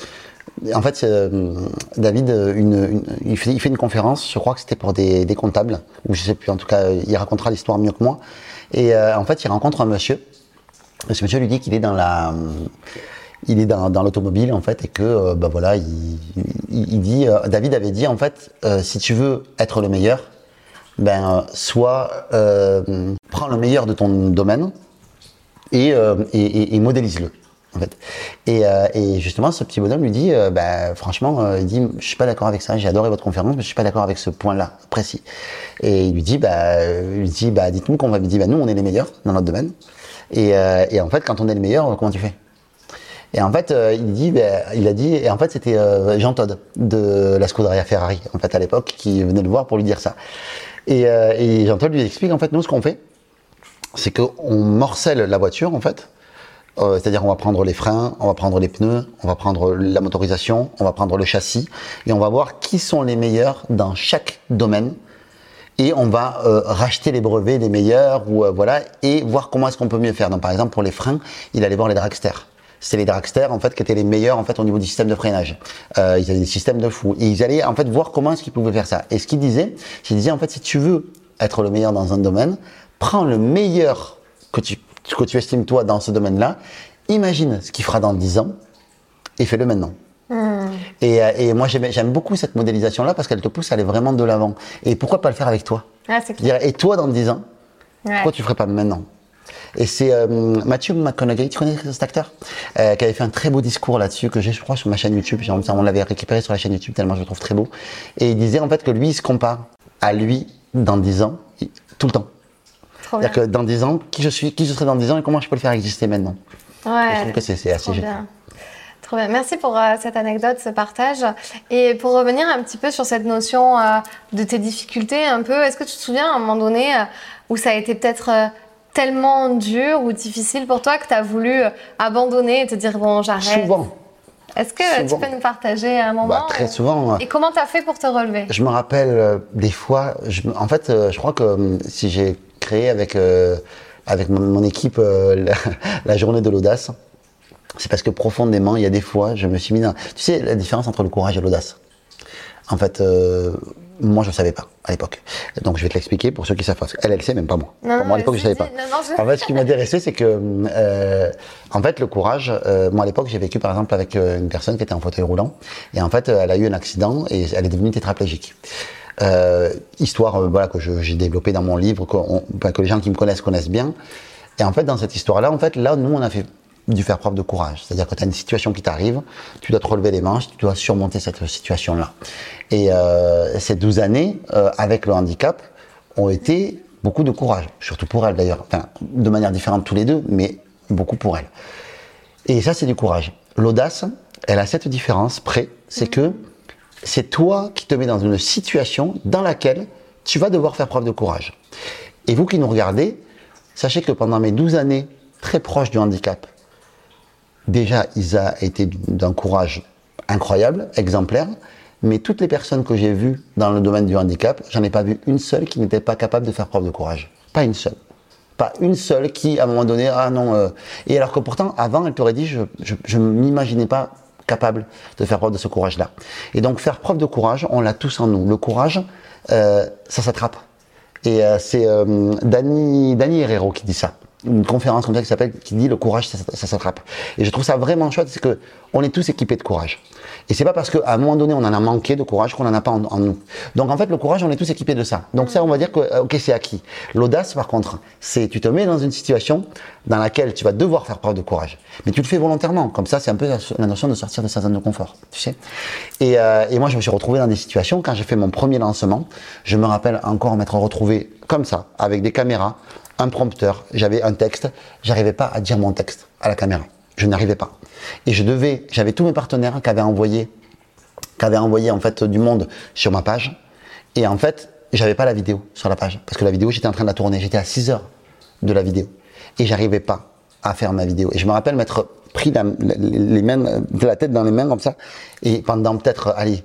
En fait, euh, David, une- il, fait, une conférence, je crois que c'était pour des, comptables, ou je sais plus, en tout cas, il racontera l'histoire mieux que moi. Et euh, en fait, il rencontre un monsieur. Et ce monsieur lui dit qu'il est dans la. Il est dans, l'automobile, en fait, et que, euh, bah voilà, il, dit. euh, David avait dit, en fait, euh, si tu veux être le meilleur, ben, euh, soit euh, prends le meilleur de ton domaine euh, et modélise-le. Euh, et justement, ce petit bonhomme lui dit, euh, ben, franchement, euh, il dit, je suis pas d'accord avec ça. J'ai adoré votre conférence, mais je suis pas d'accord avec ce point-là précis. Et il lui dit, bah, il dit, bah, dites-nous qu'on va. Il dit, bah, nous, on est les meilleurs dans notre domaine. Et, euh, et en fait, quand on est les meilleurs, comment tu fais? Et en fait, euh, il dit, ben, il a dit, et en fait, c'était Jean Todt de la Scuderia Ferrari, en fait, à l'époque, qui venait le voir pour lui dire ça. Et, Jean Todt lui explique, en fait, nous, ce qu'on fait, c'est qu'on morcelle la voiture, en fait. Euh, C'est-à-dire, on va prendre les freins, on va prendre les pneus, on va prendre la motorisation, on va prendre le châssis, et on va voir qui sont les meilleurs dans chaque domaine. Et on va euh, racheter les brevets des meilleurs, euh, voilà, et voir comment est-ce qu'on peut mieux faire. Donc, par exemple, pour les freins, il allait voir les dragsters. C'était les dragsters en fait qui étaient les meilleurs en fait au niveau du système de freinage. Ils avaient des systèmes de fou. Ils allaient en fait voir comment est-ce qu'ils pouvaient faire ça. Et ce qu'ils disaient, ils disaient en fait si tu veux être le meilleur dans un domaine, prends le meilleur que tu, que tu estimes toi dans ce domaine-là, imagine ce qu'il fera dans 10 ans et fais-le maintenant. Et, euh, et moi j'aime beaucoup cette modélisation-là parce qu'elle te pousse à aller vraiment de l'avant. Et pourquoi pas le faire avec toi? Ah, Et toi dans 10 ans, Ouais. pourquoi tu ferais pas maintenant? Et c'est euh, Matthew McConaughey, tu connais cet acteur euh, Qui avait fait un très beau discours là-dessus que j'ai, je crois, sur ma chaîne YouTube. On l'avait récupéré sur la chaîne YouTube tellement je le trouve très beau. Et il disait en fait que lui, il se compare à lui dans 10 ans, tout le temps. C'est-à-dire que dans 10 ans, qui je suis, qui je serai dans 10 ans et comment je peux le faire exister maintenant? Et je Ouais. trouve que c'est assez génial. bien. Trop bien. Merci pour euh, cette anecdote, ce partage. Et pour revenir un petit peu sur cette notion euh, de tes difficultés, un peu, est-ce que tu te souviens à un moment donné euh, où ça a été peut-être tellement dur ou difficile pour toi que tu as voulu abandonner et te dire bon, j'arrête? Souvent, Est-ce que souvent. tu peux nous partager un moment bah, très souvent. euh, Et comment tu as fait pour te relever? Je me rappelle des fois, je, en fait, je crois que euh, si j'ai créé avec, euh, avec mon, mon équipe euh, la, la journée de l'audace, c'est parce que profondément, il y a des fois, je me suis mis dans. Tu sais, la différence entre le courage et l'audace. En fait, euh, moi, je ne savais pas à l'époque. Donc, je vais te l'expliquer pour ceux qui savent pas. Elle, elle sait, même pas moi. Non, moi, à l'époque, je ne savais pas. dis. Non, non, je- En fait, ce qui m'intéressait, c'est que, euh, en fait, le courage, euh, moi, à l'époque, j'ai vécu, par exemple, avec une personne qui était en fauteuil roulant. Et en fait, elle a eu un accident et elle est devenue tétraplégique. Euh, histoire euh, voilà, que j'ai développée dans mon livre, enfin, que les gens qui me connaissent connaissent bien. Et en fait, dans cette histoire-là, en fait, là, nous, on a fait dû faire preuve de courage. C'est-à-dire que tu as une situation qui t'arrive, tu dois te relever les manches, tu dois surmonter cette situation-là. Et euh, ces 12 années, euh, avec le handicap, ont été beaucoup de courage. Surtout pour elle, d'ailleurs. Enfin, de manière différente tous les deux, mais beaucoup pour elle. Et ça, c'est du courage. L'audace, elle a cette différence près, c'est que c'est toi qui te mets dans une situation dans laquelle tu vas devoir faire preuve de courage. Et vous qui nous regardez, sachez que pendant mes 12 années très proches du handicap, déjà, ils ont été d'un courage incroyable, exemplaire, mais toutes les personnes que j'ai vues dans le domaine du handicap, j'en ai pas vu une seule qui n'était pas capable de faire preuve de courage. Pas une seule. Pas une seule qui, à un moment donné, ah non. euh, Et alors que pourtant, avant, elle t'aurait dit, je ne m'imaginais pas capable de faire preuve de ce courage-là. Et donc, faire preuve de courage, on l'a tous en nous. Le courage, euh, ça s'attrape. Et euh, c'est euh, Dani, Herrero qui dit ça. Une conférence comme ça qui s'appelle, qui dit le courage, ça, ça s'attrape. Et je trouve ça vraiment chouette, c'est que on est tous équipés de courage. Et c'est pas parce qu'à un moment donné on en a manqué de courage qu'on en a pas en, en nous. Donc en fait le courage, on est tous équipés de ça. Donc ça, on va dire que euh, ok c'est acquis. L'audace, par contre, c'est tu te mets dans une situation dans laquelle tu vas devoir faire preuve de courage, mais tu le fais volontairement. Comme ça, c'est un peu la, la notion de sortir de sa zone de confort, tu sais. Et, euh, et moi, je me suis retrouvé dans des situations quand j'ai fait mon premier lancement. Je me rappelle encore m'être retrouvé comme ça, avec des caméras, un prompteur, j'avais un texte, j'arrivais pas à dire mon texte à la caméra. Je n'arrivais pas. Et je devais, j'avais tous mes partenaires qui avaient envoyé, qui avaient envoyé en fait du monde sur ma page. Et en fait, j'avais pas la vidéo sur la page. Parce que la vidéo, j'étais en train de la tourner. J'étais à 6 heures de la vidéo. Et j'arrivais pas à faire ma vidéo. Et je me rappelle m'être pris de la tête dans les mains comme ça. Et pendant peut-être, allez,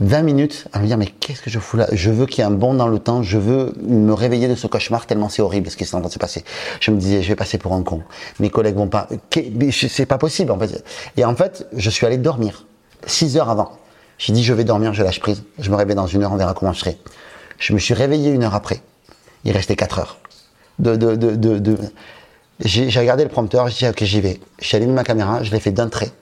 20 minutes à me dire mais qu'est-ce que je fous là? Je veux qu'il y ait un bond dans le temps, je veux me réveiller de ce cauchemar tellement c'est horrible ce qui est en train de se passer. Je me disais je vais passer pour un con. Mes collègues vont pas c'est pas possible en fait. Et en fait, je suis allé dormir 6 heures avant. J'ai dit je vais dormir, je lâche prise. Je me réveille dans une heure, on verra comment je serai. Je me suis réveillé une heure après. Il restait 4 heures. De, de, de, de, j'ai regardé le prompteur, j'ai dit ok j'y vais. J'ai allumé ma caméra, je l'ai fait d'un trait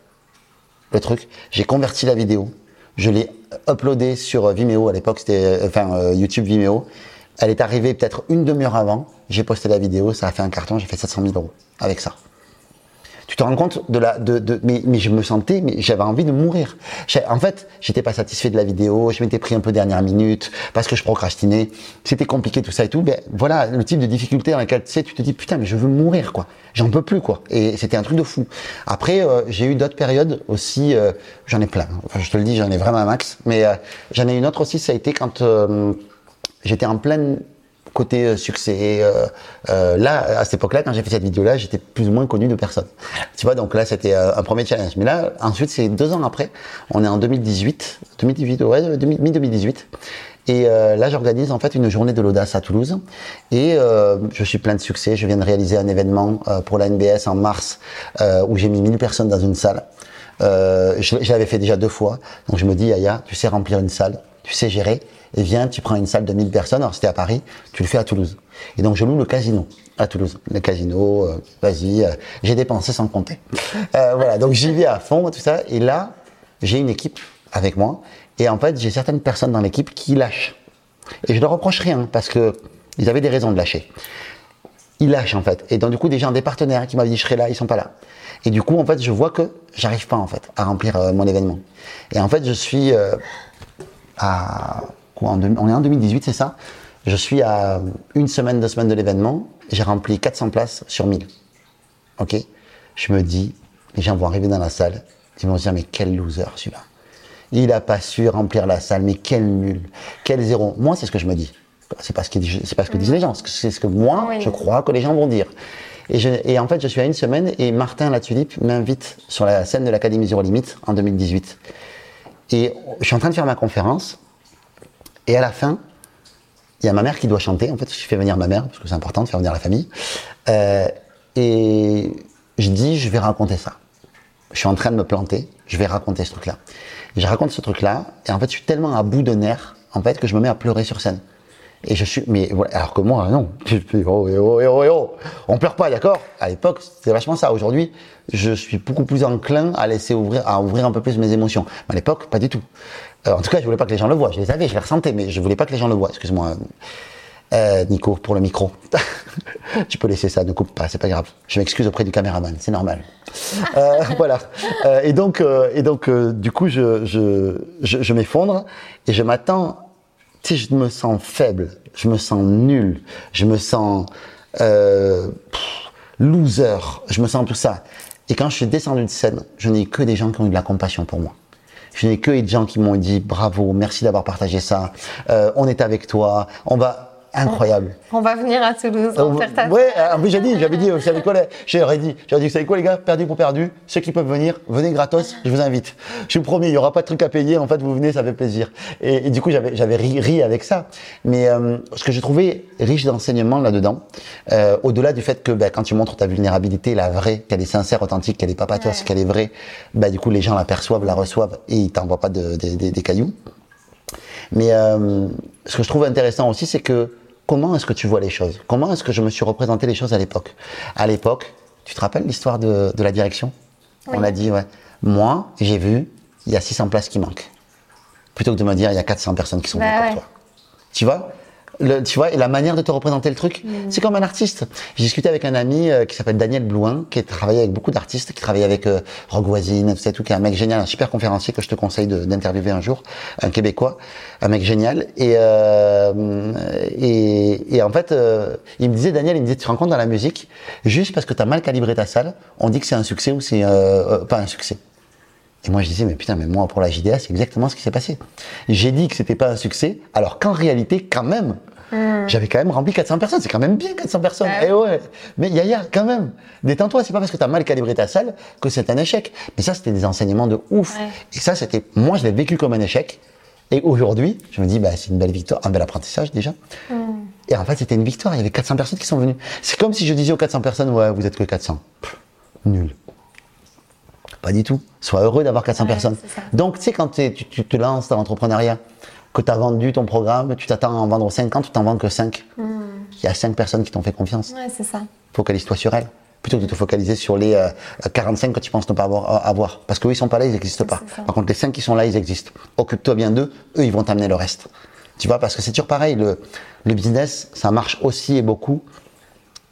le truc. J'ai converti la vidéo. Je l'ai uploadée sur Vimeo. À l'époque, c'était euh, enfin euh, YouTube Vimeo. Elle est arrivée peut-être une demi-heure avant. J'ai posté la vidéo. Ça a fait un carton. J'ai fait 700 000 euros avec ça. Tu te rends compte de la, de, de mais, mais je me sentais, mais j'avais envie de mourir. En fait, j'étais pas satisfait de la vidéo. Je m'étais pris un peu dernière minute parce que je procrastinais. C'était compliqué tout ça et tout. Ben voilà le type de difficulté dans laquelle tu sais, tu te dis putain, mais je veux mourir quoi. J'en peux plus quoi. Et c'était un truc de fou. Après, euh, j'ai eu d'autres périodes aussi. euh, j'en ai plein. Enfin, je te le dis, j'en ai vraiment un max. Mais euh, j'en ai une autre aussi. Ça a été quand j'étais en pleine côté euh, succès. Euh, euh, là, à cette époque-là, quand j'ai fait cette vidéo-là, j'étais plus ou moins connu de personne. Tu vois, donc là, c'était un premier challenge. Mais là, ensuite, c'est deux ans après. On est en 2018, 2018, ouais, mi-2018. Et là, j'organise en fait une journée de l'audace à Toulouse. Et je suis plein de succès. Je viens de réaliser un événement pour la NBS en mars où j'ai mis 1000 personnes dans une salle. je, l'avais fait déjà deux fois. Donc je me dis, Aya, tu sais remplir une salle, tu sais gérer et viens, tu prends une salle de 1000 personnes, alors c'était à Paris, tu le fais à Toulouse. Et donc je loue le casino à Toulouse. Le casino, euh, vas-y, euh, j'ai dépensé sans compter. Euh, voilà, donc j'y vais à fond, tout ça. Et là, j'ai une équipe avec moi. Et en fait, j'ai certaines personnes dans l'équipe qui lâchent. Et je ne leur reproche rien parce que ils avaient des raisons de lâcher. Ils lâchent en fait. Et donc du coup, gens, des partenaires qui m'avaient dit je serai là, ils sont pas là. Et du coup, en fait, je vois que j'arrive pas en fait à remplir mon événement. Et en fait, je suis à on est en 2018, c'est ça? Je suis à une semaine, deux semaines de l'événement, j'ai rempli 400 places sur 1000. Ok? Je me dis, les gens vont arriver dans la salle, ils vont se dire, mais quel loser celui-là. Il n'a pas su remplir la salle, mais quel nul, quel zéro. Moi, c'est ce que je me dis. C'est pas ce que, pas ce que disent les gens, c'est ce que moi, je crois que les gens vont dire. Et, et, en fait, je suis à une semaine et Martin Latulipe m'invite sur la scène de l'Académie Zéro Limite en 2018. Et je suis en train de faire ma conférence et à la fin, il y a ma mère qui doit chanter. En fait, je fais venir ma mère, parce que c'est important de faire venir la famille. Euh, et je dis, je vais raconter ça. Je suis en train de me planter, je vais raconter ce truc-là. Je raconte ce truc-là, et en fait, je suis tellement à bout de nerfs, en fait, que je me mets à pleurer sur scène. Et je suis, mais voilà, alors que moi, non. Oh, oh, oh, oh, On pleure pas, d'accord? À l'époque, c'était vachement ça. Aujourd'hui, je suis beaucoup plus enclin à laisser ouvrir, à ouvrir un peu plus mes émotions. Mais à l'époque, pas du tout. Euh, en tout cas, je voulais pas que les gens le voient. Je les avais, je les ressentais, mais je voulais pas que les gens le voient. Excuse-moi, euh, Nico, pour le micro. tu peux laisser ça, ne coupe pas, c'est pas grave. Je m'excuse auprès du caméraman, c'est normal. Euh, voilà. Et donc, et donc, du coup, je, m'effondre et je m'attends. Sais, je me sens faible, je me sens nul, je me sens loser, je me sens tout ça. Et quand je suis descendu de scène, je n'ai que des gens qui ont eu de la compassion pour moi. Je n'ai que des gens qui m'ont dit bravo, merci d'avoir partagé ça. Euh, on est avec toi. On va incroyable. On va venir à Toulouse euh, faire ta Ouais, en plus j'ai dit, j'avais dit, vous savez quoi, j'aurais dit, j'aurais dit, vous savez quoi les gars, perdu pour perdu, ceux qui peuvent venir, venez gratos, je vous invite. Je vous promets, il y aura pas de truc à payer, en fait, vous venez, ça fait plaisir. Et, du coup, j'avais, j'avais ri, ri, avec ça. Mais euh, ce que j'ai trouvé riche d'enseignement là-dedans, euh, au-delà du fait que ben, quand tu montres ta vulnérabilité, la vraie, qu'elle est sincère, authentique, qu'elle est pas patoise, qu'elle est vraie, ben, du coup, les gens la perçoivent, la reçoivent et ils t'envoient pas de, des cailloux. Mais euh, ce que je trouve intéressant aussi, c'est que comment est-ce que tu vois les choses? Comment est-ce que je me suis représenté les choses à l'époque? À l'époque, tu te rappelles l'histoire de, la direction? On a dit, ouais. Moi, j'ai vu, il y a 600 places qui manquent. Plutôt que de me dire, il y a 400 personnes qui sont bah pour toi. Tu vois? Tu vois, et la manière de te représenter le truc, mm. c'est comme un artiste. J'ai discuté avec un ami euh, qui s'appelle Daniel Blouin, qui a travaillé avec beaucoup d'artistes, qui travaille avec euh, Rogue Voisine, tout, tout, qui est un mec génial, un super conférencier que je te conseille d'interviewer un jour, un Québécois, un mec génial. Et, euh, et, et, en fait, euh, il me disait, Daniel, il me disait, tu te rends compte dans la musique, juste parce que tu as mal calibré ta salle, on dit que c'est un succès ou c'est pas un succès. Et moi, je disais, mais putain, mais moi, pour la JDA, c'est exactement ce qui s'est passé. J'ai dit que c'était pas un succès, alors qu'en réalité, quand même, hmm. j'avais quand même rempli 400 personnes. C'est quand même bien 400 personnes. Eh ouais. Mais Yaya, quand même, détends-toi. C'est pas parce que tu as mal calibré ta salle que c'est un échec. Mais ça, c'était des enseignements de ouf. Et ça, c'était, moi, je l'ai vécu comme un échec. Et aujourd'hui, je me dis, bah, c'est une belle victoire, un bel apprentissage déjà. Hmm. Et en fait, c'était une victoire. Il y avait 400 personnes qui sont venues. C'est comme si je disais aux 400 personnes, ouais, vous êtes que 400. nul. Pas du tout. Sois heureux d'avoir 400 personnes. Donc, tu sais, quand tu, te lances dans l'entrepreneuriat, que tu as vendu ton programme, tu t'attends à en vendre 50, tu t'en vends que 5. Hmm. Il y a 5 personnes qui t'ont fait confiance. Ouais, c'est ça. Focalise-toi sur elles. Plutôt que de te focaliser sur les 45 euh, que tu penses ne pas avoir, Parce qu'eux, ils sont pas là, ils n'existent pas. Par contre, les 5 qui sont là, ils existent. Occupe-toi bien d'eux, eux, ils vont t'amener le reste. Tu vois, parce que c'est toujours pareil. Le, le business, ça marche aussi et beaucoup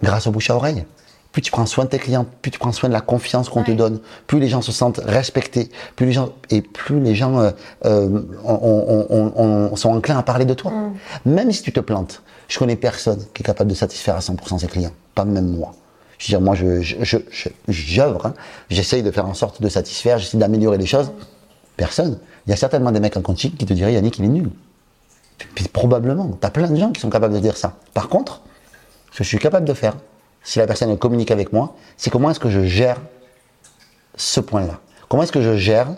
grâce au bouche à oreille plus tu prends soin de tes clients, plus tu prends soin de la confiance qu'on te donne, plus les gens se sentent respectés, plus les gens et plus les gens euh, euh, sont enclins à parler de toi. Mm. Même si tu te plantes, je connais personne qui est capable de satisfaire à 100% ses clients, pas même moi. Je veux dire, moi, je, je, j'œuvre, hein. j'essaye de faire en sorte de satisfaire, j'essaie d'améliorer les choses. Personne. Il y a certainement des mecs en coaching qui te diraient Yannick, il est nul. Puis probablement, tu as plein de gens qui sont capables de dire ça. Par contre, ce que je suis capable de faire, si la personne communique avec moi, c'est comment est-ce que je gère ce point-là? Comment est-ce que je gère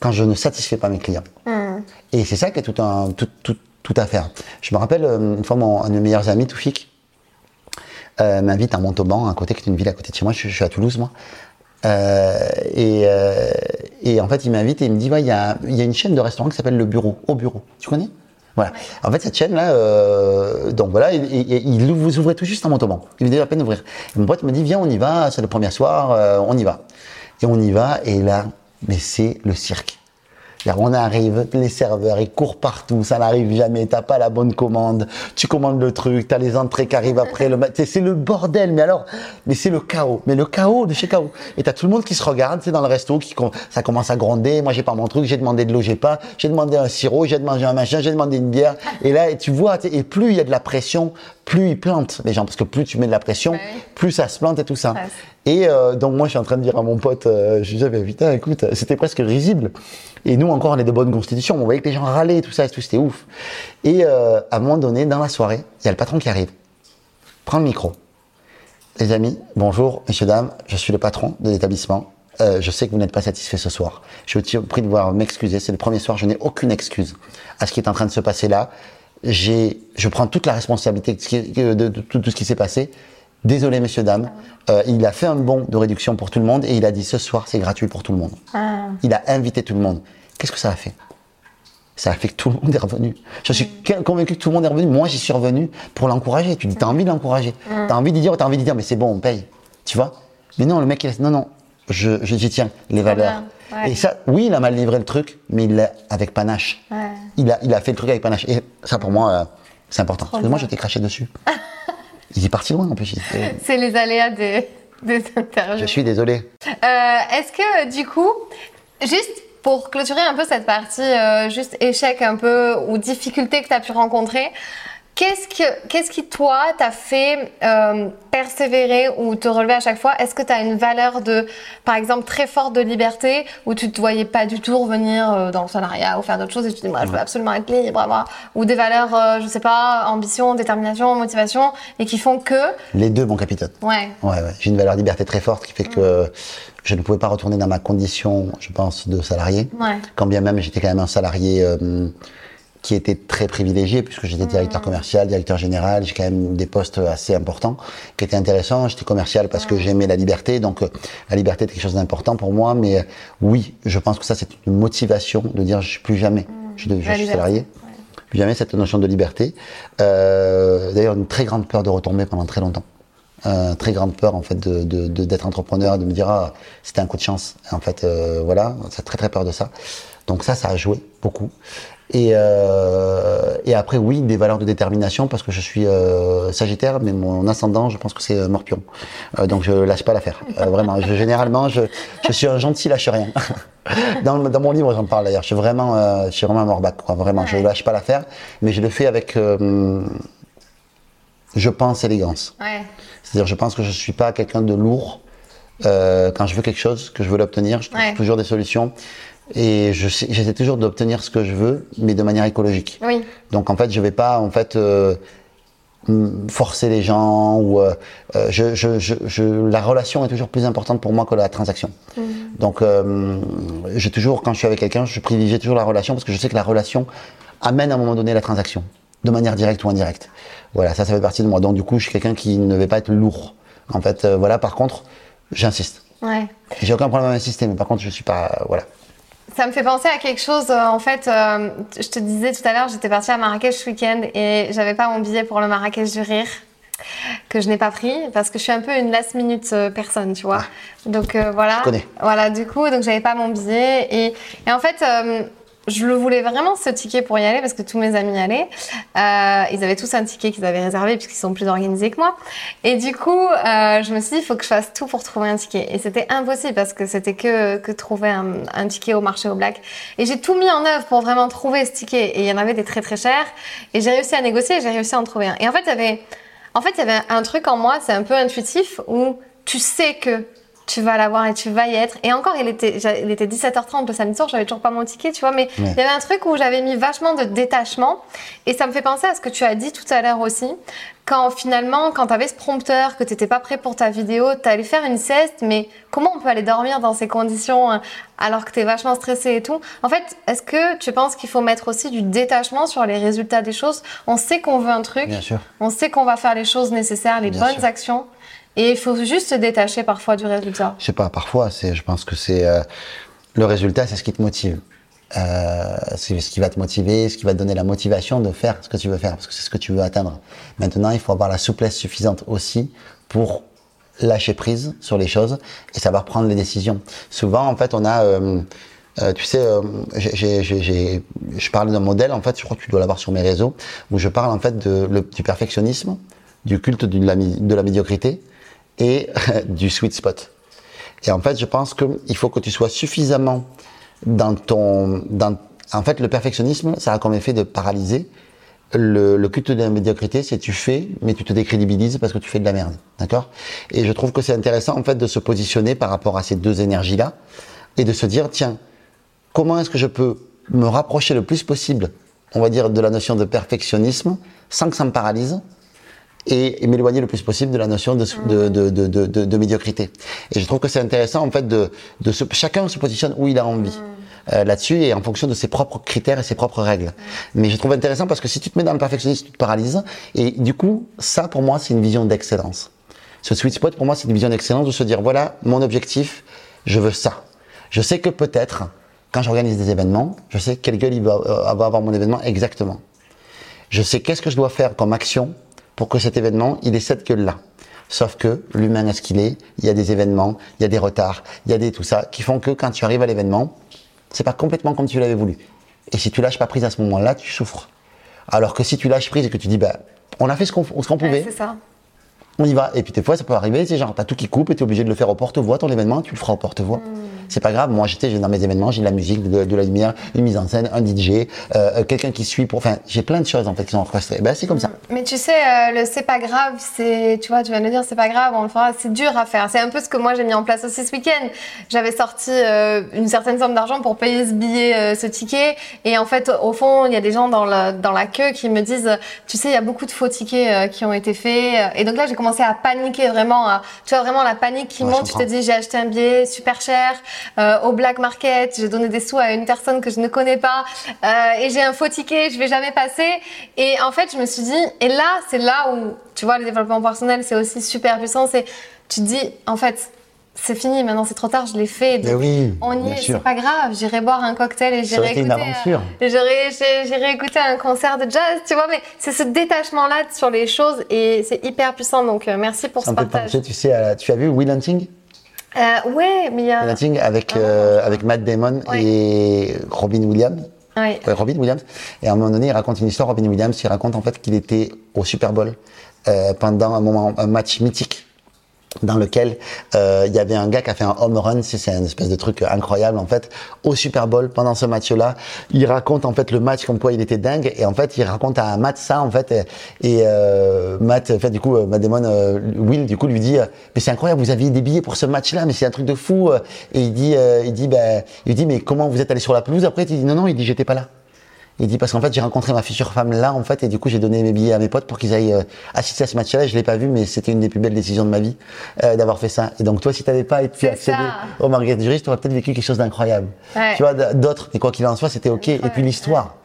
quand je ne satisfais pas mes clients? Hmm. Et c'est ça qui est tout, un, tout, tout, tout, à faire. Je me rappelle euh, une fois, mon, un de mes meilleurs amis, Toufik, euh, m'invite à Montauban, à côté, qui est une ville à côté de chez moi. Je, suis à Toulouse, moi. Euh, et, euh, et, en fait, il m'invite et il me dit, il y, a, y, a, une chaîne de restaurants qui s'appelle Le Bureau, Au Bureau. Tu connais? Voilà. En fait, cette chaîne-là, euh, donc voilà, il, il, il, vous ouvrez tout juste en Montauban. Il venait à peine d'ouvrir. Mon pote me dit, viens, on y va, c'est le premier soir, euh, on y va. Et on y va, et là, mais c'est le cirque. On arrive, les serveurs, ils courent partout, ça n'arrive jamais, t'as pas la bonne commande, tu commandes le truc, t'as les entrées qui arrivent après, le c'est le bordel, mais alors, mais c'est le chaos, mais le chaos de chez chaos. Et t'as tout le monde qui se regarde, c'est dans le resto, qui, ça commence à gronder, moi j'ai pas mon truc, j'ai demandé de l'eau, j'ai pas, j'ai demandé un sirop, j'ai demandé un machin, j'ai demandé une bière, et là, tu vois, et plus il y a de la pression, plus ils plantent les gens, parce que plus tu mets de la pression, plus ça se plante et tout ça. Et euh, donc moi, je suis en train de dire à mon pote, euh, je disais, putain, écoute, c'était presque risible. Et nous encore, on est de bonne constitution. On voyait que les gens râlaient, tout ça, et tout, c'était ouf. Et euh, à un moment donné, dans la soirée, il y a le patron qui arrive, prend le micro. Les amis, bonjour, messieurs, dames, je suis le patron de l'établissement. Euh, je sais que vous n'êtes pas satisfait ce soir. Je suis prie de voir m'excuser. C'est le premier soir, je n'ai aucune excuse à ce qui est en train de se passer là. J'ai, je prends toute la responsabilité de, de, de tout ce qui s'est passé. Désolé, messieurs, dames. Euh, il a fait un bon de réduction pour tout le monde et il a dit ce soir, c'est gratuit pour tout le monde. Ah. Il a invité tout le monde. Qu'est-ce que ça a fait? Ça a fait que tout le monde est revenu. Je suis mm. convaincu que tout le monde est revenu. Moi, j'y suis revenu pour l'encourager. Tu dis, t'as envie de l'encourager. Mm. T'as envie de dire, t'as envie de dire, mais c'est bon, on paye. Tu vois? Mais non, le mec, il a, non, non, je, j'y tiens, les valeurs. Et ça, oui, il a mal livré le truc, mais il l'a avec panache. Il, a, il a fait le truc avec panache. Et ça, pour moi, euh, c'est important. Parce que moi, j'étais craché dessus. Il est parti loin en plus. C'est les aléas des, des, interviews. Je suis désolé. Euh, Est-ce que du coup, juste pour clôturer un peu cette partie, euh, juste échec un peu ou difficulté que tu as pu rencontrer, Qu'est-ce, que, qu'est-ce qui, toi, t'a fait euh, persévérer ou te relever à chaque fois? Est-ce que tu as une valeur de, par exemple, très forte de liberté où tu te voyais pas du tout revenir euh, dans le salariat ou faire d'autres choses et tu te dis, moi, je veux absolument être libre, moi. Ou des valeurs, euh, je sais pas, ambition, détermination, motivation et qui font que. Les deux, mon capitaine. Ouais. Ouais, ouais. J'ai une valeur de liberté très forte qui fait que je ne pouvais pas retourner dans ma condition, je pense, de salarié. Ouais. Quand bien même j'étais quand même un salarié qui était très privilégié puisque j'étais directeur commercial, directeur général, j'ai quand même des postes assez importants qui étaient intéressants. J'étais commercial parce que j'aimais la liberté, donc euh, la liberté était quelque chose d'important pour moi. Mais euh, oui, je pense que ça c'est une motivation de dire je suis plus jamais, je, je suis salarié, plus jamais cette notion de liberté. Euh, D'ailleurs une très grande peur de retomber pendant très longtemps. Euh, très grande peur en fait de d'être entrepreneur de me dire ah c'était un coup de chance. en fait euh, voilà, c'est très très peur de ça. Donc ça, ça a joué beaucoup. Et, euh, et après, oui, des valeurs de détermination parce que je suis euh, Sagittaire, mais mon ascendant, je pense que c'est euh, Morpion. Euh, donc je lâche pas l'affaire. Vraiment, je, généralement, je, je suis un gentil lâche rien. dans, dans, mon livre, j'en parle d'ailleurs. Je suis vraiment, je suis vraiment un morbac, quoi. Vraiment, je lâche pas l'affaire, mais je le fais avec, je pense, élégance. Ouais. C'est-à-dire, je pense que je suis pas quelqu'un de lourd. quand je veux quelque chose, que je veux l'obtenir, je trouve ouais. toujours des solutions. Et j'essaie toujours d'obtenir ce que je veux, mais de manière écologique. Oui. Donc en fait, je vais pas en fait euh, forcer les gens ou euh, euh, je, je, je, la relation est toujours plus importante pour moi que la transaction. Mmh. Donc euh, j'ai toujours quand je suis avec quelqu'un, je privilégie toujours la relation parce que je sais que la relation amène à un moment donné la transaction, de manière directe ou indirecte. Voilà, ça, ça fait partie de moi. Donc du coup, je suis quelqu'un qui ne va pas être lourd. En fait, voilà. Par contre, j'insiste. Ouais. J'ai aucun problème à insister, mais par contre, je suis pas, voilà. Ça me fait penser à quelque chose. Euh, en fait, euh, je te disais tout à l'heure, j'étais partie à Marrakech ce week-end et j'avais pas mon billet pour le Marrakech du rire que je n'ai pas pris parce que je suis un peu une last minute euh, personne, tu vois. Donc euh, voilà. Je connais. Voilà, du coup, donc j'avais pas mon billet et, et en fait. Euh, je le voulais vraiment ce ticket pour y aller parce que tous mes amis y allaient. Euh, ils avaient tous un ticket qu'ils avaient réservé puisqu'ils sont plus organisés que moi. Et du coup, euh, je me suis dit, il faut que je fasse tout pour trouver un ticket. Et c'était impossible parce que c'était que, que trouver un, ticket au marché au black. Et j'ai tout mis en œuvre pour vraiment trouver ce ticket. Et il y en avait des très très chers. Et j'ai réussi à négocier et j'ai réussi à en trouver un. Et en fait, il y avait, en fait, il y avait un truc en moi, c'est un peu intuitif où tu sais que tu vas l'avoir et tu vas y être. Et encore, il était, il était 17h30 le samedi soir, j'avais toujours pas mon ticket, tu vois, mais il y avait un truc où j'avais mis vachement de détachement. Et ça me fait penser à ce que tu as dit tout à l'heure aussi. Quand finalement, quand tu avais ce prompteur, que tu n'étais pas prêt pour ta vidéo, tu allais faire une sieste, mais comment on peut aller dormir dans ces conditions hein, alors que tu es vachement stressé et tout? En fait, est-ce que tu penses qu'il faut mettre aussi du détachement sur les résultats des choses? On sait qu'on veut un truc, Bien sûr. on sait qu'on va faire les choses nécessaires, les Bien bonnes sûr. actions. Et il faut juste se détacher parfois du résultat. Je sais pas, parfois, c'est, je pense que c'est euh, le résultat, c'est ce qui te motive. Euh, c'est ce qui va te motiver, ce qui va te donner la motivation de faire ce que tu veux faire, parce que c'est ce que tu veux atteindre. Maintenant, il faut avoir la souplesse suffisante aussi pour lâcher prise sur les choses et savoir prendre les décisions. Souvent, en fait, on a, euh, tu sais, je parle d'un modèle, en fait, je crois que tu dois l'avoir sur mes réseaux, où je parle en fait du perfectionnisme, du culte de la médiocrité et du sweet spot. Et en fait, je pense qu'il faut que tu sois suffisamment dans ton. En fait, le perfectionnisme, ça a comme effet de paralyser. Le, le culte de la médiocrité, c'est tu fais, mais tu te décrédibilises parce que tu fais de la merde. D'accord? Et je trouve que c'est intéressant, en fait, de se positionner par rapport à ces deux énergies-là et de se dire, tiens, comment est-ce que je peux me rapprocher le plus possible, on va dire, de la notion de perfectionnisme sans que ça me paralyse et, et m'éloigner le plus possible de la notion de, de, de, de, de, de- médiocrité. Et je trouve que c'est intéressant en fait de, de se, chacun se positionne où il a envie. euh, là-dessus et en fonction de ses propres critères et ses propres règles. Mais je trouve intéressant parce que si tu te mets dans le perfectionnisme, tu te paralyses. Et du coup, ça pour moi, c'est une vision d'excellence. Ce sweet spot pour moi, c'est une vision d'excellence de se dire voilà, mon objectif, je veux ça. Je sais que peut-être, quand j'organise des événements, je sais quelle gueule il va, euh, va avoir mon événement exactement. Je sais qu'est-ce que je dois faire comme action pour que cet événement, il ait cette gueule-là. Sauf que l'humain est ce qu'il est, il y a des événements, il y a des retards, il y a des tout ça, qui font que quand tu arrives à l'événement, c'est pas complètement comme tu l'avais voulu. Et si tu lâches pas prise à ce moment-là, tu souffres. Alors que si tu lâches prise et que tu dis, bah, on a fait ce qu'on ce qu'on Ouais, pouvait, c'est ça. On y va. Et puis des fois, ça peut arriver, c'est genre, t'as tout qui coupe et t'es obligé de le faire au porte-voix, ton événement, tu le feras au porte-voix. C'est pas grave. Moi, j'étais dans mes événements, j'ai de la musique, de, de la lumière, une mise en scène, un DJ, euh, quelqu'un qui suit pour. Enfin, j'ai plein de choses en fait qui sont orchestrées. Ben, c'est comme ça. Mais tu sais, euh, le c'est pas grave, c'est, tu vois, tu viens de dire, c'est pas grave, on le fera, c'est dur à faire. C'est un peu ce que moi j'ai mis en place aussi ce week-end. J'avais sorti euh, une certaine somme d'argent pour payer ce billet, euh, ce ticket. Et en fait, au fond, il y a des gens dans la, dans la queue qui me disent, tu sais, il y a beaucoup de faux tickets euh, qui ont été faits. Et donc là, j'ai commencé à paniquer vraiment, à- tu vois, vraiment la panique qui Ouais, monte. Tu te dis, j'ai acheté un billet super cher euh, au black market, j'ai donné des sous à une personne que je ne connais pas euh, et j'ai un faux ticket, je vais jamais passer. Et en fait, je me suis dit, et là, c'est là où, tu vois, le développement personnel, c'est aussi super puissant. C'est, tu te dis, en fait, c'est fini, maintenant c'est trop tard, je l'ai fait. Mais donc oui, on y est, c'est pas grave. J'irai boire un cocktail et j'irai écouter. euh, J'irai écouter un concert de jazz, tu vois. Mais c'est ce détachement-là sur les choses et c'est hyper puissant. Donc euh, merci pour ce partage. tu sais, tu as vu Will Hunting? Euh, ouais, mais il y a. Will Hunting avec, Ah, euh, avec Matt Damon Ouais. et Robin Williams. Ouais. Ouais, Robin Williams. Et à un moment donné, il raconte une histoire, Robin Williams, il raconte en fait qu'il était au Super Bowl euh, pendant un moment, un match mythique dans lequel euh, il y avait un gars qui a fait un home run, c'est une espèce de truc incroyable en fait, au Super Bowl pendant ce match-là. Il raconte en fait le match comme quoi il était dingue. Et en fait il raconte à Matt ça en fait. Et, euh, Matt, en fait du coup euh, Matt Damon, euh, Will du coup lui dit euh, mais c'est incroyable vous aviez des billets pour ce match-là mais c'est un truc de fou. Et il dit il dit ben il dit mais comment vous êtes allé sur la pelouse? Après il dit non non il dit j'étais pas là. Il dit parce qu'en fait j'ai rencontré ma future femme là en fait et du coup j'ai donné mes billets à mes potes pour qu'ils aillent euh, assister à ce match-là. Je l'ai pas vu mais c'était une des plus belles décisions de ma vie euh, d'avoir fait ça. Et donc toi si t'avais pas pu C'est accéder ça. au Marguerite Duris, tu aurais peut-être vécu quelque chose d'incroyable. Ouais. Tu vois d'autres mais quoi qu'il en soit c'était ok. Et puis l'histoire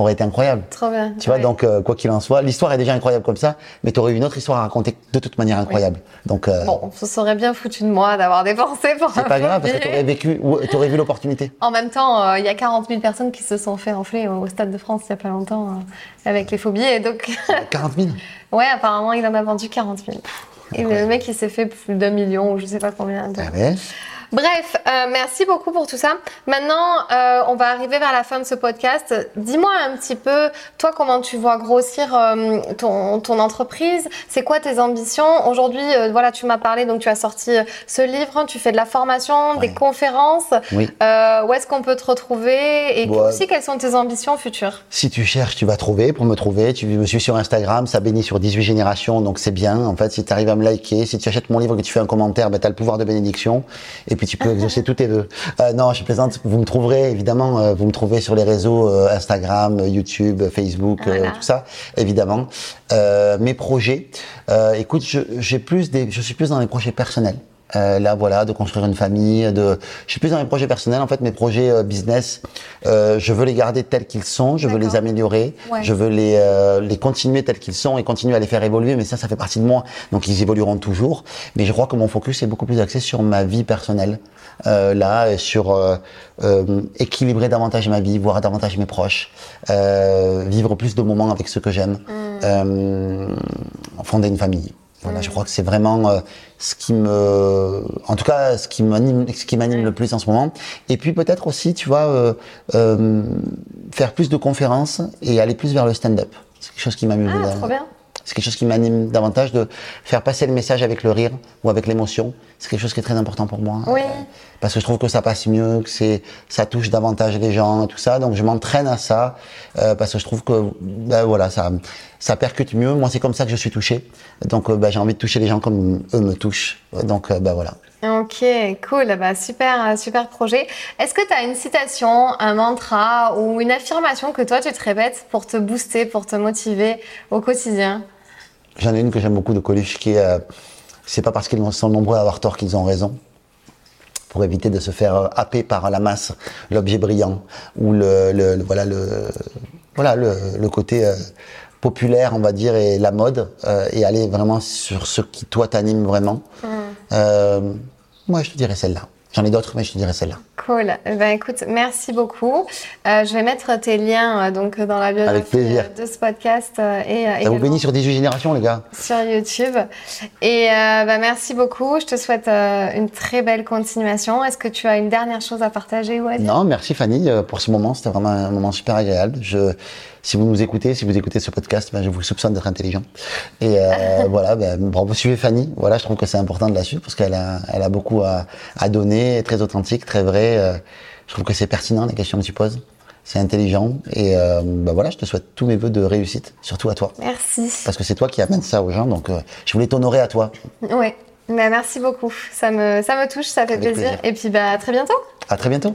aurait été incroyable. Trop bien. Tu vois donc euh, quoi qu'il en soit l'histoire est déjà incroyable comme ça mais tu aurais une autre histoire à raconter de toute manière incroyable. Donc euh, Bon, ça serait bien foutu de moi d'avoir dépensé pour c'est pas grave parce que t'aurais vécu t'aurais vu l'opportunité. En même temps, euh, il y a 40 000 personnes qui se sont fait enfler au Stade de France il y a pas longtemps euh, avec les phobies. Et donc, 40 000 ouais, apparemment, il en a vendu 40 000. Et le mec, il s'est fait plus d'un million ou je sais pas combien. donc. Ah ouais? Bref, euh, merci beaucoup pour tout ça. Maintenant, euh, on va arriver vers la fin de ce podcast. Dis-moi un petit peu, toi, comment tu vois grossir euh, ton, ton entreprise? C'est quoi tes ambitions? Aujourd'hui, voilà, tu m'as parlé, donc tu as sorti ce livre, tu fais de la formation, des conférences. Oui. Où est-ce qu'on peut te retrouver? Et Ouais. aussi, quelles sont tes ambitions futures? Si tu cherches, tu vas trouver. Pour me trouver, tu me suis sur Instagram, ça bénit sur 18 générations, donc c'est bien. En fait, si tu arrives à me liker, si tu achètes mon livre et que tu fais un commentaire, ben, tu as le pouvoir de bénédiction. Et puis tu peux exaucer tous tes vœux. Euh, non, je plaisante. Vous me trouverez, évidemment, euh, vous me trouvez sur les réseaux euh, Instagram, euh, YouTube, Facebook, euh, Voilà. tout ça, évidemment. Euh, mes projets, euh, écoute, je, j'ai plus des, je suis plus dans les projets personnels. Euh, là, voilà, de construire une famille, de, je suis plus dans mes projets personnels. En fait, mes projets euh, business, euh, je veux les garder tels qu'ils sont, je veux les améliorer, Ouais. je veux les, les continuer tels qu'ils sont et continuer à les faire évoluer. Mais ça, ça fait partie de moi, donc ils évolueront toujours. Mais je crois que mon focus est beaucoup plus axé sur ma vie personnelle, là, et sur équilibrer davantage ma vie, voir davantage mes proches, vivre plus de moments avec ceux que j'aime, euh, fonder une famille. Voilà, je crois que c'est vraiment ce qui me, en tout cas, ce qui m'anime, ce qui m'anime le plus en ce moment. Et puis peut-être aussi, tu vois, euh, euh, faire plus de conférences et aller plus vers le stand-up. C'est quelque chose qui m'amuse. Ah, trop bien. C'est quelque chose qui m'anime davantage de faire passer le message avec le rire ou avec l'émotion. C'est quelque chose qui est très important pour moi. Oui. Euh, parce que je trouve que ça passe mieux, que c'est, ça touche davantage les gens et tout ça. Donc je m'entraîne à ça euh, parce que je trouve que ben, voilà, ça, ça percute mieux. Moi, c'est comme ça que je suis touché. Donc euh, ben, j'ai envie de toucher les gens comme eux me touchent. Donc ben voilà. Ok, cool, bah super, super projet. Est-ce que tu as une citation, un mantra ou une affirmation que toi tu te répètes pour te booster, pour te motiver au quotidien? J'en ai une que j'aime beaucoup de Coluche qui est euh, c'est pas parce qu'ils sont nombreux à avoir tort qu'ils ont raison. Pour éviter de se faire euh, happer par la masse, l'objet brillant ou le, le- le- voilà le voilà le, le côté euh, populaire, on va dire, et la mode, euh, et aller vraiment sur ce qui toi t'anime vraiment. Euh, moi, je te dirais celle-là. J'en ai d'autres, mais je te dirais celle-là. Cool. Eh Ben écoute, merci beaucoup. Euh, je vais mettre tes liens euh, donc dans la biographie de ce podcast euh, et Ça vous bénit sur 18 générations, les gars. sur YouTube. Et bah, merci beaucoup. Je te souhaite une très belle continuation. Est-ce que tu as une dernière chose à partager dire Non, merci Fanny pour ce moment. C'était vraiment un moment super agréable. Je, si vous nous écoutez, si vous écoutez ce podcast, ben, je vous soupçonne d'être intelligent. Et euh, voilà, ben, bravo, suivez Fanny. Voilà, je trouve que c'est important de la suivre parce qu'elle a, elle a beaucoup à, à donner, très authentique, très vrai. euh, je trouve que c'est pertinent les questions que tu poses. C'est intelligent et euh, ben voilà, je te souhaite tous mes vœux de réussite, surtout à toi, Merci. parce que c'est toi qui amène ça aux gens. Donc, euh, je voulais t'honorer à toi. Oui. Bah, merci beaucoup. Ça me, ça me touche, ça fait plaisir. Et puis bah, à très bientôt. À très bientôt.